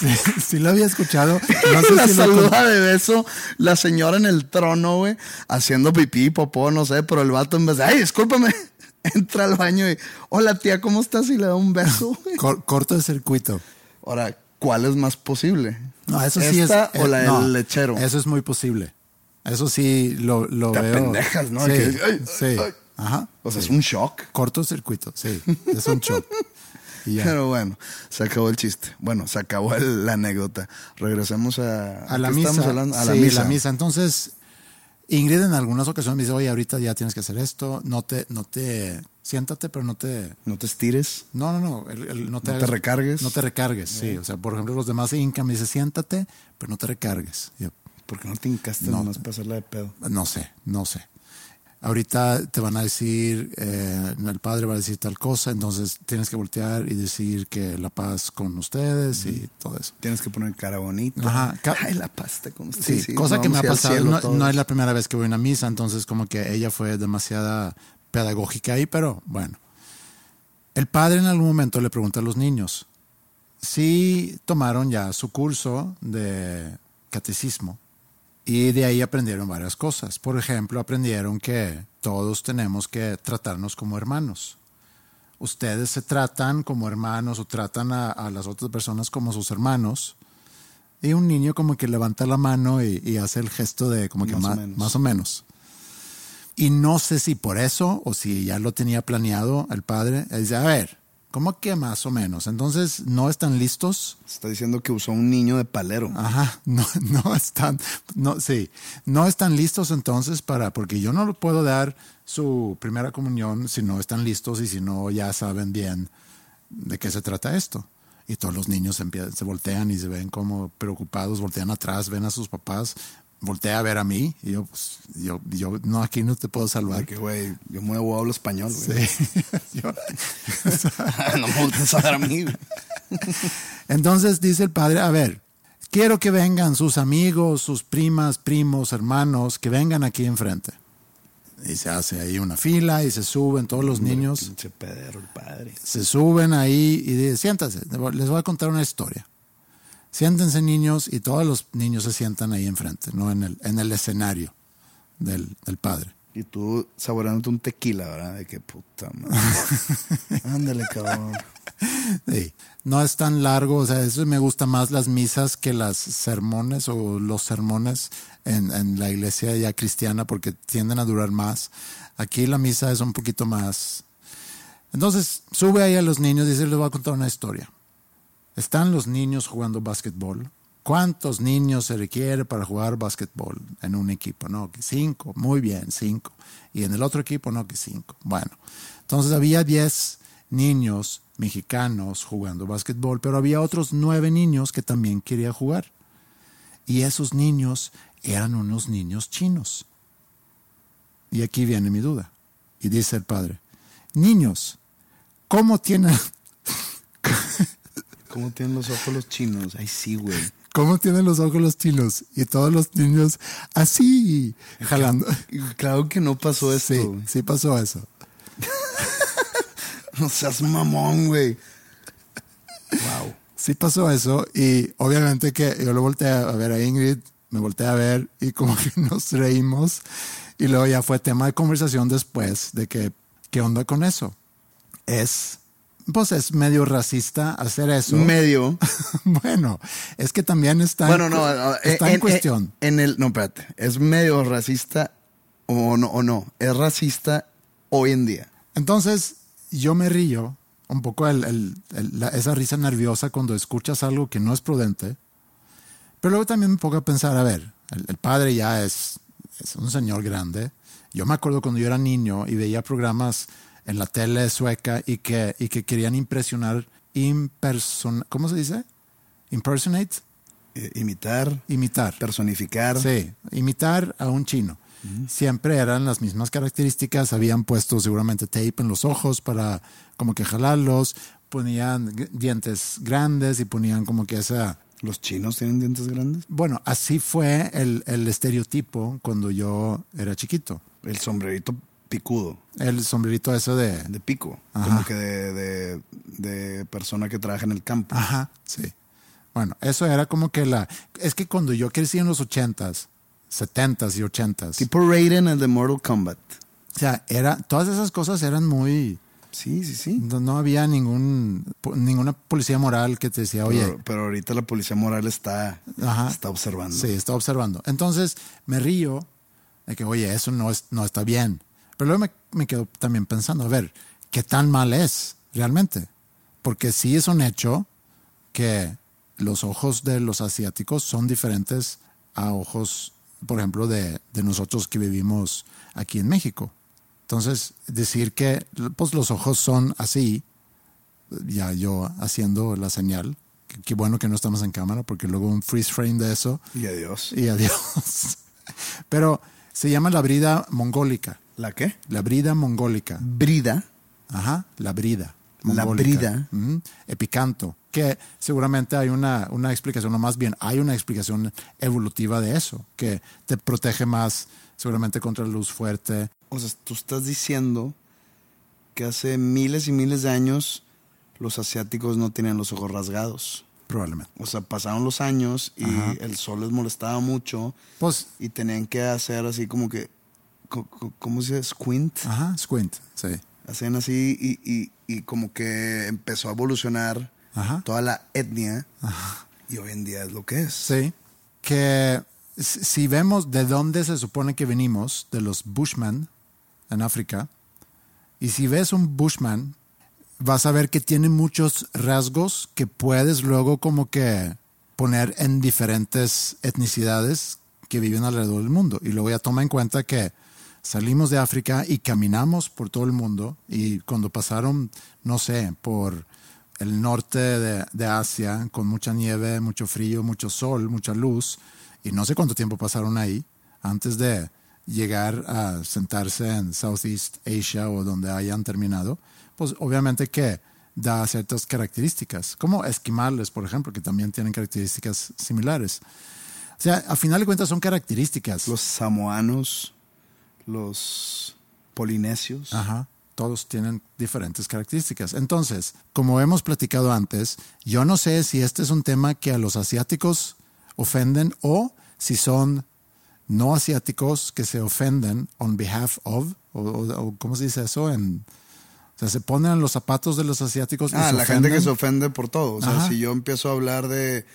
Sí, sí lo había escuchado. No *laughs* sé la si lo saluda de beso la señora en el trono, güey, haciendo pipí, popó, no sé, pero el vato en vez de, ay, discúlpame, *laughs* entra al baño y, hola tía, ¿cómo estás? Y le da un beso, güey. Cor- corto de circuito. Ahora, ¿cuál es más posible? No, eso sí es. ¿Esta o eh, la del no, lechero? Eso es muy posible. Eso sí lo, lo Te veo. pendejas, ¿no? Sí, Que, ay, sí. ay. Ajá. O sea, sí. es un shock. cortocircuito, sí. Es un shock. *laughs* Y ya. Pero bueno, se acabó el chiste. Bueno, se acabó el- la anécdota. Regresemos a, a la ¿qué misa. estamos hablando? A la sí, misa. la misa. Entonces, Ingrid en algunas ocasiones me dice, oye, ahorita ya tienes que hacer esto, no te, no te, siéntate, pero no te, No te estires. no, no, no, el- el- no te, No te recargues. No te recargues, sí. O sea, por ejemplo, los demás se hincan, me dice, siéntate, pero no te recargues. Yo, porque no te hincaste No. nomás para hacerla de pedo? No sé, no sé. Ahorita te van a decir, eh, el padre va a decir tal cosa, entonces tienes que voltear y decir que la paz con ustedes y todo eso. Tienes que poner cara bonita. Ajá, ca- Ay, la pasta con Sí, cosa que me ha pasado, no, no es la primera vez que voy a una misa, entonces como que ella fue demasiada pedagógica ahí, pero bueno. El padre en algún momento le pregunta a los niños si tomaron ya su curso de catecismo y de ahí aprendieron varias cosas. Por ejemplo, aprendieron que todos tenemos que tratarnos como hermanos. Ustedes se tratan como hermanos o tratan a, a las otras personas como sus hermanos. Y un niño como que levanta la mano y, y hace el gesto de como que Más o menos. más o menos. Y no sé si por eso o si ya lo tenía planeado el padre. Dice, a ver, ¿cómo que más o menos? Entonces, ¿no están listos? Está diciendo que usó un niño de palero. Ajá, no, *laughs* no están, no, sí, no están listos entonces para, porque yo no le puedo dar su primera comunión si no están listos y si no ya saben bien de qué se trata esto. Y todos los niños se, se voltean y se ven como preocupados, voltean atrás, ven a sus papás, voltea a ver a mí y yo, pues, yo, yo, no, aquí no te puedo salvar. Que, güey, yo muevo hablo español, güey. Sí. *laughs* Yo- *laughs* no me voltees a ver a mí. *laughs* Entonces dice el padre, a ver, quiero que vengan sus amigos, sus primas, primos, hermanos, que vengan aquí enfrente. Y se hace ahí una fila y se suben todos los niños, el padre. se suben ahí y dice, siéntense, les voy a contar una historia. Siéntense niños y todos los niños se sientan ahí enfrente, no en el, en el escenario del, del padre. Y tú saboreándote un tequila, ¿verdad? De que puta madre. *laughs* Ándale, cabrón. Sí, no es tan largo, o sea, eso me gusta más las misas que las sermones o los sermones en, en la iglesia ya cristiana porque tienden a durar más. Aquí la misa es un poquito más. Entonces, sube ahí a los niños y dice, les voy a contar una historia. Están los niños jugando básquetbol. ¿Cuántos niños se requiere para jugar básquetbol en un equipo? No, que cinco. Muy bien, cinco. Y en el otro equipo, no, que cinco. Bueno, entonces había diez niños mexicanos jugando básquetbol, pero había otros nueve niños que también querían jugar. Y esos niños eran unos niños chinos. Y aquí viene mi duda. Y dice el padre, niños, ¿cómo tienen, *laughs* ¿Cómo tienen los ojos los chinos? Ay, sí, güey. cómo tienen los ojos los chinos? Y todos los niños así, jalando. Claro que no pasó esto. Sí, sí pasó eso. *laughs* No seas mamón, güey. Wow. Sí pasó eso y obviamente que yo lo volteé a ver a Ingrid, me volteé a ver y como que *laughs* nos reímos y luego ya fue tema de conversación después de que, ¿qué onda con eso? Es, pues es medio racista hacer eso. Medio. *laughs* bueno, es que también está, Bueno, en, no, no, está en, en cuestión. En, el, no, espérate. Es medio racista o no, o no. Es racista hoy en día. Entonces, yo me río un poco el- el- el- la- esa risa nerviosa cuando escuchas algo que no es prudente. Pero luego también me pongo a pensar, a ver, el, el padre ya es, es un señor grande. Yo me acuerdo cuando yo era niño y veía programas en la tele sueca y que, y que querían impresionar, imperson, ¿cómo se dice? Impersonate, Eh, imitar, imitar. personificar. Sí, imitar a un chino. Siempre eran las mismas características, habían puesto seguramente tape en los ojos para como que jalarlos, ponían dientes grandes y ponían como que esa... Los chinos tienen dientes grandes. Bueno, así fue el, el estereotipo cuando yo era chiquito. El sombrerito picudo, El sombrerito ese de... de pico. Ajá. Como que de, de- de persona que trabaja en el campo. Ajá, sí. Bueno, eso era como que la... Es que cuando yo crecí en los ochentas, setentas y ochentas, Tipo Raiden, el de Mortal Kombat. o sea, era, todas esas cosas eran muy... Sí, sí, sí. No, no había ningún ninguna policía moral que te decía, oye, Pero, pero ahorita la policía moral está, Ajá. está observando. sí, está observando. Entonces me río de que, oye, eso no, es, no está bien. Pero luego me, me quedo también pensando, a ver, ¿qué tan mal es realmente? Porque sí es un hecho que los ojos de los asiáticos son diferentes a ojos, por ejemplo, de, de nosotros que vivimos aquí en México. Entonces, decir que pues, los ojos son así, ya yo haciendo la señal, que- qué bueno que no estamos en cámara, porque luego un freeze frame de eso Y adiós. y adiós. *laughs* Pero se llama la brida mongólica. ¿La qué? La brida mongólica. Brida. Ajá, la brida. La mongólica. brida. Ujú. Epicanto. Que seguramente hay una, una explicación, o más bien hay una explicación evolutiva de eso, que te protege más seguramente contra la luz fuerte. O sea, tú estás diciendo que hace miles y miles de años los asiáticos no tenían los ojos rasgados. Probablemente. O sea, pasaron los años y Ajá. el sol les molestaba mucho Pues, y tenían que hacer así como que, ¿cómo se dice? Squint. ajá, squint, sí. Hacían así y, y- y como que empezó a evolucionar Ajá. toda la etnia y hoy en día es lo que es. Sí. Que si si vemos de dónde se supone que venimos, de los Bushmen en África, y si ves un Bushman, vas a ver que tiene muchos rasgos que puedes luego como que poner en diferentes etnicidades que viven alrededor del mundo. Y luego ya toma en cuenta que salimos de África y caminamos por todo el mundo y cuando pasaron, no sé, por el norte de, Asia con mucha nieve, mucho frío, mucho sol, mucha luz, y no sé cuánto tiempo pasaron ahí antes de llegar a sentarse en Southeast Asia o donde hayan terminado, pues obviamente que da ciertas características, como esquimales, por ejemplo, que también tienen características similares. O sea, a final de cuentas son características. Los samoanos, los polinesios. Ajá. Todos tienen diferentes características. Entonces, como hemos platicado antes, yo no sé si este es un tema que a los asiáticos ofenden o si son no asiáticos que se ofenden on behalf of, o, o- o ¿cómo se dice eso? En, o sea, se ponen en los zapatos de los asiáticos. y Ah, se la gente que se ofende por todo. O sea, Ajá. si yo empiezo a hablar de,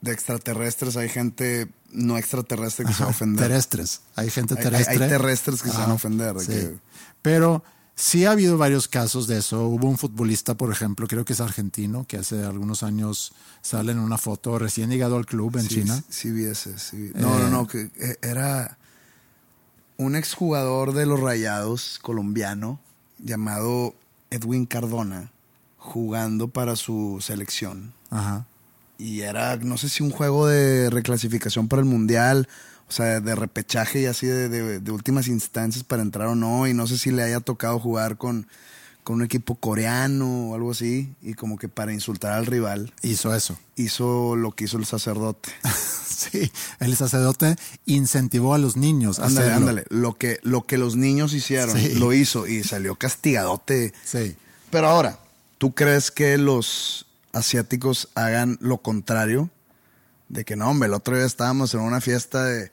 de extraterrestres, hay gente no extraterrestre que se va a ofender. Terrestres. Hay gente hay- terrestre. hay terrestres que se van a ofender, de sí. que- Pero sí ha habido varios casos de eso. Hubo un futbolista, por ejemplo, creo que es argentino, que hace algunos años sale en una foto recién llegado al club en Sí, China. Sí, sí vi ese, sí vi. No, Eh, no, no, que eh, era un exjugador de los Rayados colombiano llamado Edwin Cardona jugando para su selección. Ajá. Y era, no sé si un juego de reclasificación para el Mundial, o sea, de repechaje y así de, de- de últimas instancias para entrar o no. Y no sé si le haya tocado jugar con, con un equipo coreano o algo así. Y como que para insultar al rival Hizo eso. hizo lo que hizo el sacerdote. *laughs* Sí, el sacerdote incentivó a los niños a Ándale, ándale. Lo que, lo que los niños hicieron, Sí. lo hizo y salió castigadote. Sí. Pero ahora, ¿tú crees que los asiáticos hagan lo contrario? De que no, hombre, el otro día estábamos en una fiesta de,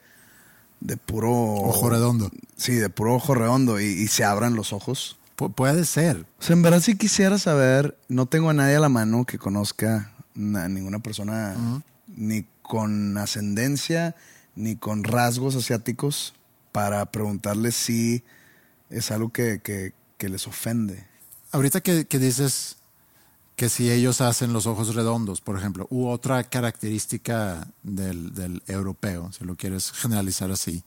de puro... Ojo redondo. Sí, de puro ojo redondo y, y se abran los ojos. Pu- puede ser. O sea, en verdad sí quisiera saber, no tengo a nadie a la mano que conozca a ninguna persona ni con ascendencia ni con rasgos asiáticos para preguntarle si es algo que, que- que les ofende. Ahorita que, que dices que si ellos hacen los ojos redondos, por ejemplo, u otra característica del, europeo, si lo quieres generalizar así,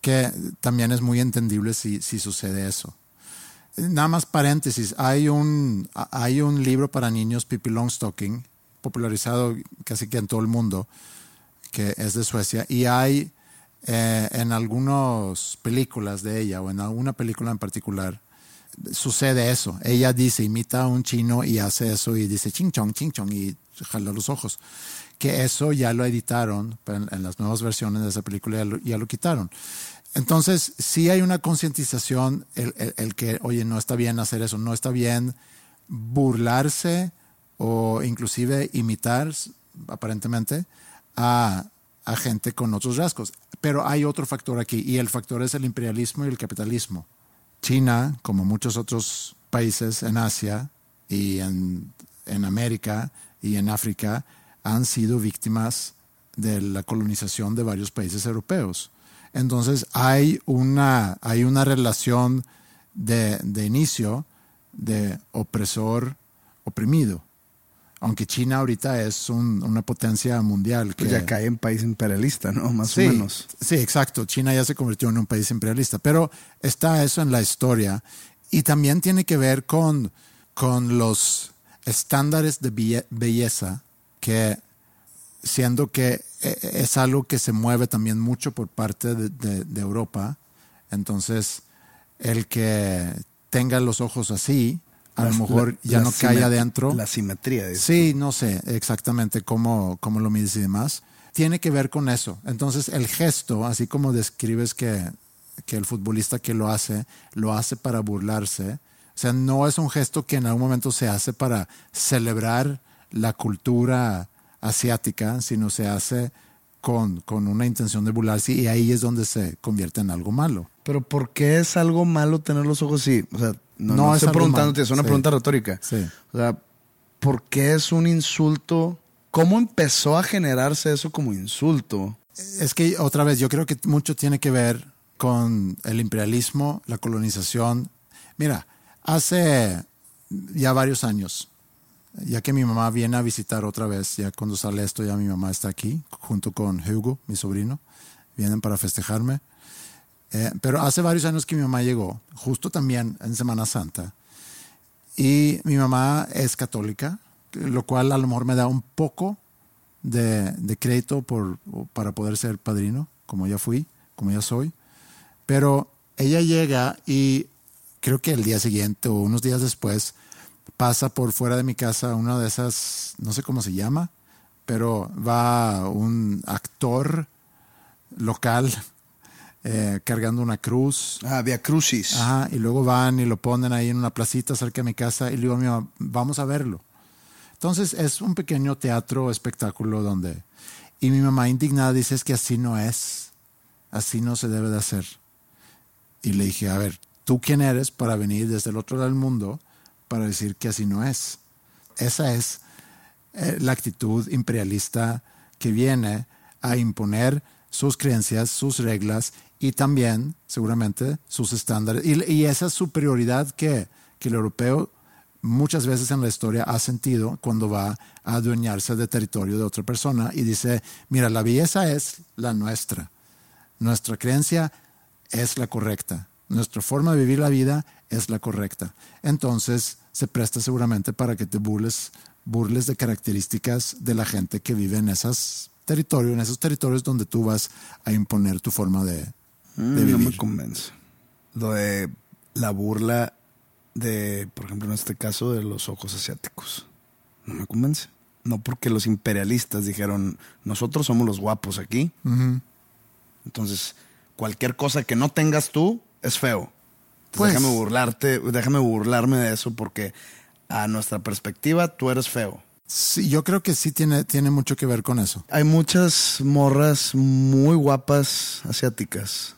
que también es muy entendible si, si sucede eso. Nada más paréntesis, hay un, hay un libro para niños, Pippi Longstocking, popularizado casi que en todo el mundo, que es de Suecia, y hay eh, en algunas películas de ella, o en alguna película en particular, sucede eso. Ella dice, imita a un chino y hace eso y dice ching chong, ching chong y jala los ojos. Que eso ya lo editaron en, en las nuevas versiones de esa película, ya lo, ya lo quitaron. Entonces, sí hay una concientización, el, el, el, que, oye, no está bien hacer eso, no está bien burlarse o inclusive imitar, aparentemente, a, a gente con otros rasgos. Pero hay otro factor aquí, y el factor es el imperialismo y el capitalismo. China, como muchos otros países en Asia y en, en América y en África, han sido víctimas de la colonización de varios países europeos. Entonces hay una, hay una relación de, de inicio de opresor oprimido. Aunque China ahorita es un, una potencia mundial. Que, pues ya cae en país imperialista, ¿no? Más sí, o menos. Sí, exacto. China ya se convirtió en un país imperialista. Pero está eso en la historia. Y también tiene que ver con, con los estándares de belleza que siendo que es algo que se mueve también mucho por parte de, de, de, Europa. Entonces, el que tenga los ojos así, a la, lo mejor ya no cae adentro. La simetría. De sí, no sé exactamente cómo, cómo lo mides y demás. Tiene que ver con eso. Entonces, el gesto, así como describes que, que el futbolista que lo hace, lo hace para burlarse. O sea, no es un gesto que en algún momento se hace para celebrar la cultura asiática, sino se hace con, con, una intención de burlarse y ahí es donde se convierte en algo malo. Pero ¿por qué es algo malo tener los ojos así? O sea, no, no, no estoy preguntándote, es una sí. pregunta retórica. Sí. O sea, ¿por qué es un insulto? ¿Cómo empezó a generarse eso como insulto? Es que otra vez, yo creo que mucho tiene que ver con el imperialismo, la colonización. Mira, hace ya varios años, ya que mi mamá viene a visitar otra vez, ya cuando sale esto, ya mi mamá está aquí, junto con Hugo, mi sobrino, vienen para festejarme. Eh, pero hace varios años que mi mamá llegó, justo también en Semana Santa, y mi mamá es católica, lo cual a lo mejor me da un poco de, de crédito por, para poder ser padrino, como ya fui, como ya soy. Pero ella llega y creo que el día siguiente o unos días después, pasa por fuera de mi casa una de esas, no sé cómo se llama, pero va un actor local eh, cargando una cruz. Ah, Via Crucis. Ajá, y luego van y lo ponen ahí en una placita cerca de mi casa y le digo a mi mamá, vamos a verlo. Entonces es un pequeño teatro, espectáculo donde... Y mi mamá indignada dice, es que así no es, así no se debe de hacer. Y le dije, a ver, ¿tú quién eres para venir desde el otro lado del mundo? para decir que así no es. Esa es eh, la actitud imperialista que viene a imponer sus creencias, sus reglas y también, seguramente, sus estándares. Y, esa superioridad que, que, el europeo muchas veces en la historia ha sentido cuando va a adueñarse de territorio de otra persona y dice, mira, la belleza es la nuestra. Nuestra creencia es la correcta. Nuestra forma de vivir la vida es la correcta. Entonces se presta seguramente para que te burles, burles de características de la gente que vive en esos territorios, en esos territorios donde tú vas a imponer tu forma de, mm, de vivir. No me convence. Lo de la burla de, por ejemplo, en este caso, de los ojos asiáticos. No me convence. No porque los imperialistas dijeron, nosotros somos los guapos aquí. Uh -huh. Entonces, cualquier cosa que no tengas tú es feo. Pues, déjame burlarte, déjame burlarme de eso porque a nuestra perspectiva tú eres feo. Sí, yo creo que sí tiene, tiene mucho que ver con eso. Hay muchas morras muy guapas asiáticas.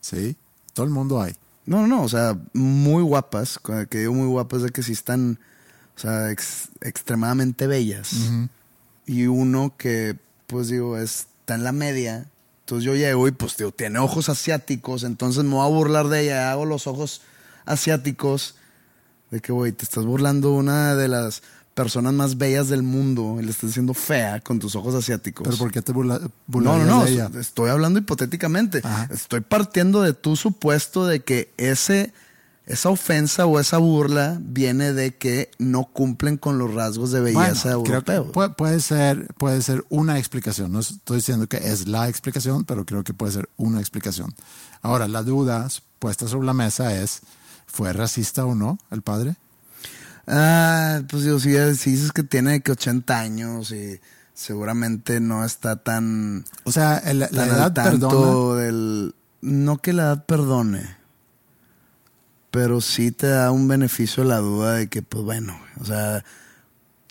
Sí, todo el mundo hay. No, no, o sea, muy guapas, que digo muy guapas de que sí están, o sea, ex, extremadamente bellas. Uh -huh. Y uno que, pues digo, está en la media, entonces yo llego y pues tío, tiene ojos asiáticos, entonces me voy a burlar de ella, hago los ojos asiáticos de que, güey, te estás burlando una de las personas más bellas del mundo y le estás diciendo fea con tus ojos asiáticos. Pero ¿por qué te burla, No, burlarías no, no, de ella? estoy hablando hipotéticamente. Ajá. Estoy partiendo de tu supuesto de que ese, esa ofensa o esa burla viene de que no cumplen con los rasgos de belleza Bueno, europeos. puede ser, puede ser una explicación. No estoy diciendo que es la explicación, pero creo que puede ser una explicación. Ahora, la duda puesta sobre la mesa es, ¿fue racista o no el padre? Ah, pues digo, si, si dices que tiene que 80 años y seguramente no está tan, O sea, el- la edad tanto perdona. del... No que la edad perdone, pero sí te da un beneficio la duda de que, pues bueno, o sea,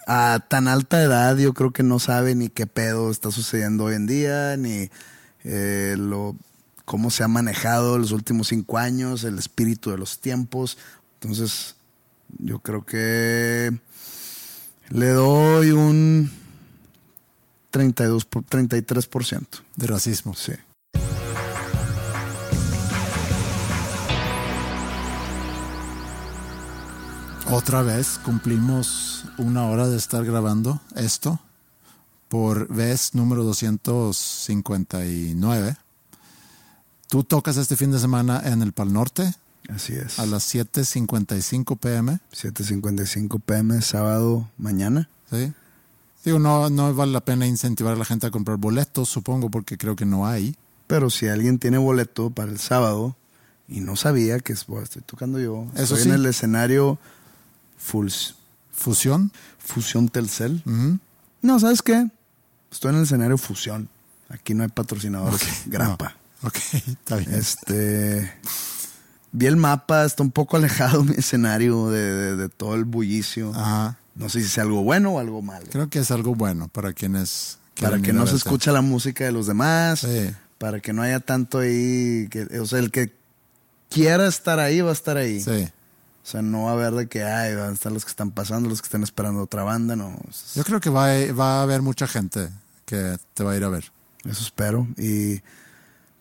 a tan alta edad yo creo que no sabe ni qué pedo está sucediendo hoy en día, ni eh, lo cómo se ha manejado los últimos cinco años, el espíritu de los tiempos. Entonces, yo creo que le doy un 32 por, 33%. de racismo. Sí. Otra vez cumplimos una hora de estar grabando esto por vez número 259. Tú tocas este fin de semana en el Pal Norte Así es. a las 7.55 pm. 7.55 pm, sábado, mañana. ¿sí? Digo, no, no vale la pena incentivar a la gente a comprar boletos, supongo, porque creo que no hay. Pero si alguien tiene boleto para el sábado y no sabía que bueno, estoy tocando yo, Eso estoy sí. en el escenario Full, Fusión. Fusión Telcel. No, ¿sabes qué? Estoy en el escenario Fusión. Aquí no hay patrocinadores. Grapa. No. Ok, *laughs* está bien. Este. Vi el mapa, está un poco alejado *laughs* mi escenario de, de- de todo el bullicio. Ajá. No sé si es algo bueno o algo malo. Creo que es algo bueno para quienes... Para que no se escuche la música de los demás. Sí. Para que no haya tanto ahí. Que, o sea, el que quiera estar ahí va a estar ahí. Sí. O sea, no va a haber de que, ay, van a estar los que están pasando, los que están esperando otra banda. No. Yo creo que va a, va a haber mucha gente que te va a ir a ver. Eso espero. Y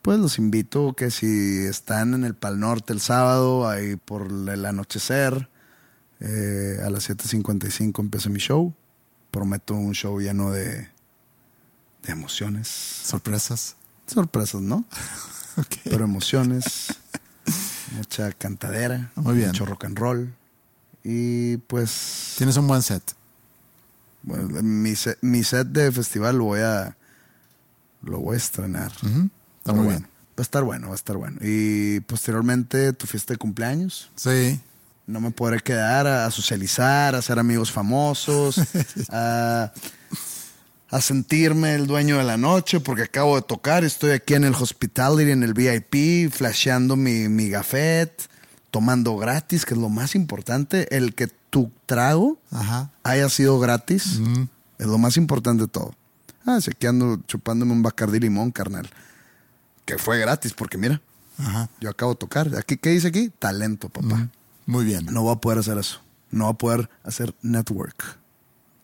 pues los invito que si están en el Pal Norte el sábado, ahí por el anochecer, eh, a las 7.55 empieza mi show. Prometo un show lleno de, de emociones. Sorpresas. Sorpresas, ¿no? *laughs* Pero emociones. mucha cantadera. Muy bien. Mucho rock and roll. Y pues... Tienes un buen set. Bueno, mi, set, mi set de festival lo voy a... Lo voy a estrenar. Está muy bueno, bien. Va a estar bueno, va a estar bueno. Y posteriormente tu fiesta de cumpleaños. Sí. No me podré quedar a, a socializar, a ser amigos famosos, *laughs* a, a sentirme el dueño de la noche porque acabo de tocar. Estoy aquí en el hospitality, en el VIP, flasheando mi, mi gafet, tomando gratis, que es lo más importante. El que tu trago Ajá. haya sido gratis es lo más importante de todo. Ah, si aquí ando chupándome un Bacardí limón, carnal. Que fue gratis, porque mira, Ajá. yo acabo de tocar. Aquí, ¿Qué dice aquí? Talento, papá. Muy bien. No voy a poder hacer eso. No voy a poder hacer network.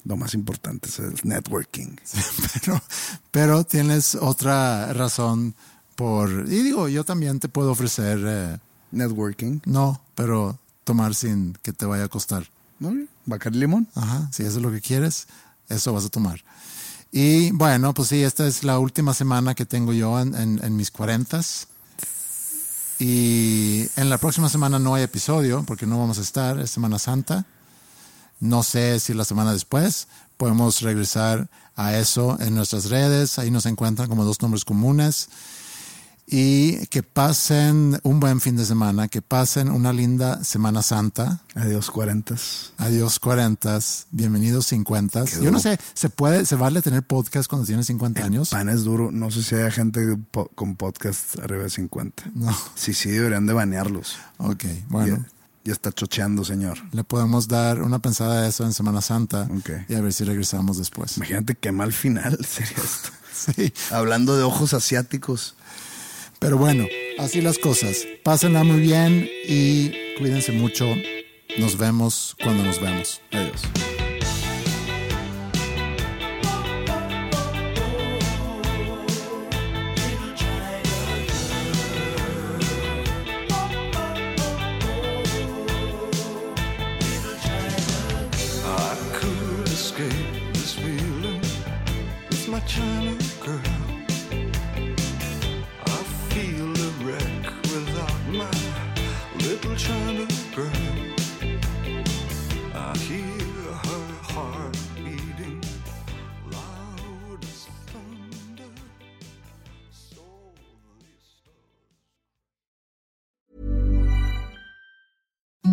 Lo más importante es el networking. *laughs* pero, pero tienes otra razón por... Y digo, yo también te puedo ofrecer... eh, Networking. no, pero tomar sin que te vaya a costar. ¿No? Bacardí limón. Ajá, si eso es lo que quieres, eso vas a tomar. Y bueno, pues sí, esta es la última semana que tengo yo en, mis cuarentas. Y en la próxima semana no hay episodio porque no vamos a estar, es Semana Santa. No sé si la semana después podemos regresar a eso en nuestras redes. Ahí nos encuentran como dos nombres comunes. Y que pasen un buen fin de semana, que pasen una linda Semana Santa. Adiós, cuarentas. Adiós 40, bienvenidos 50. Qué Yo no sé, ¿se puede, se vale tener podcast cuando tienes 50 años? Pan es duro. No sé si hay gente po- con podcast arriba de 50. No. Sí, sí, deberían de banearlos. Ok, bueno, Ya, ya está chocheando, señor. le podemos dar una pensada a eso en Semana Santa Ok. y a ver si regresamos después. Imagínate qué mal final *laughs* sería esto. *laughs* Sí, Hablando de ojos asiáticos. Pero bueno, así las cosas. Pásenla muy bien y cuídense mucho. Nos vemos cuando nos vemos. Adiós.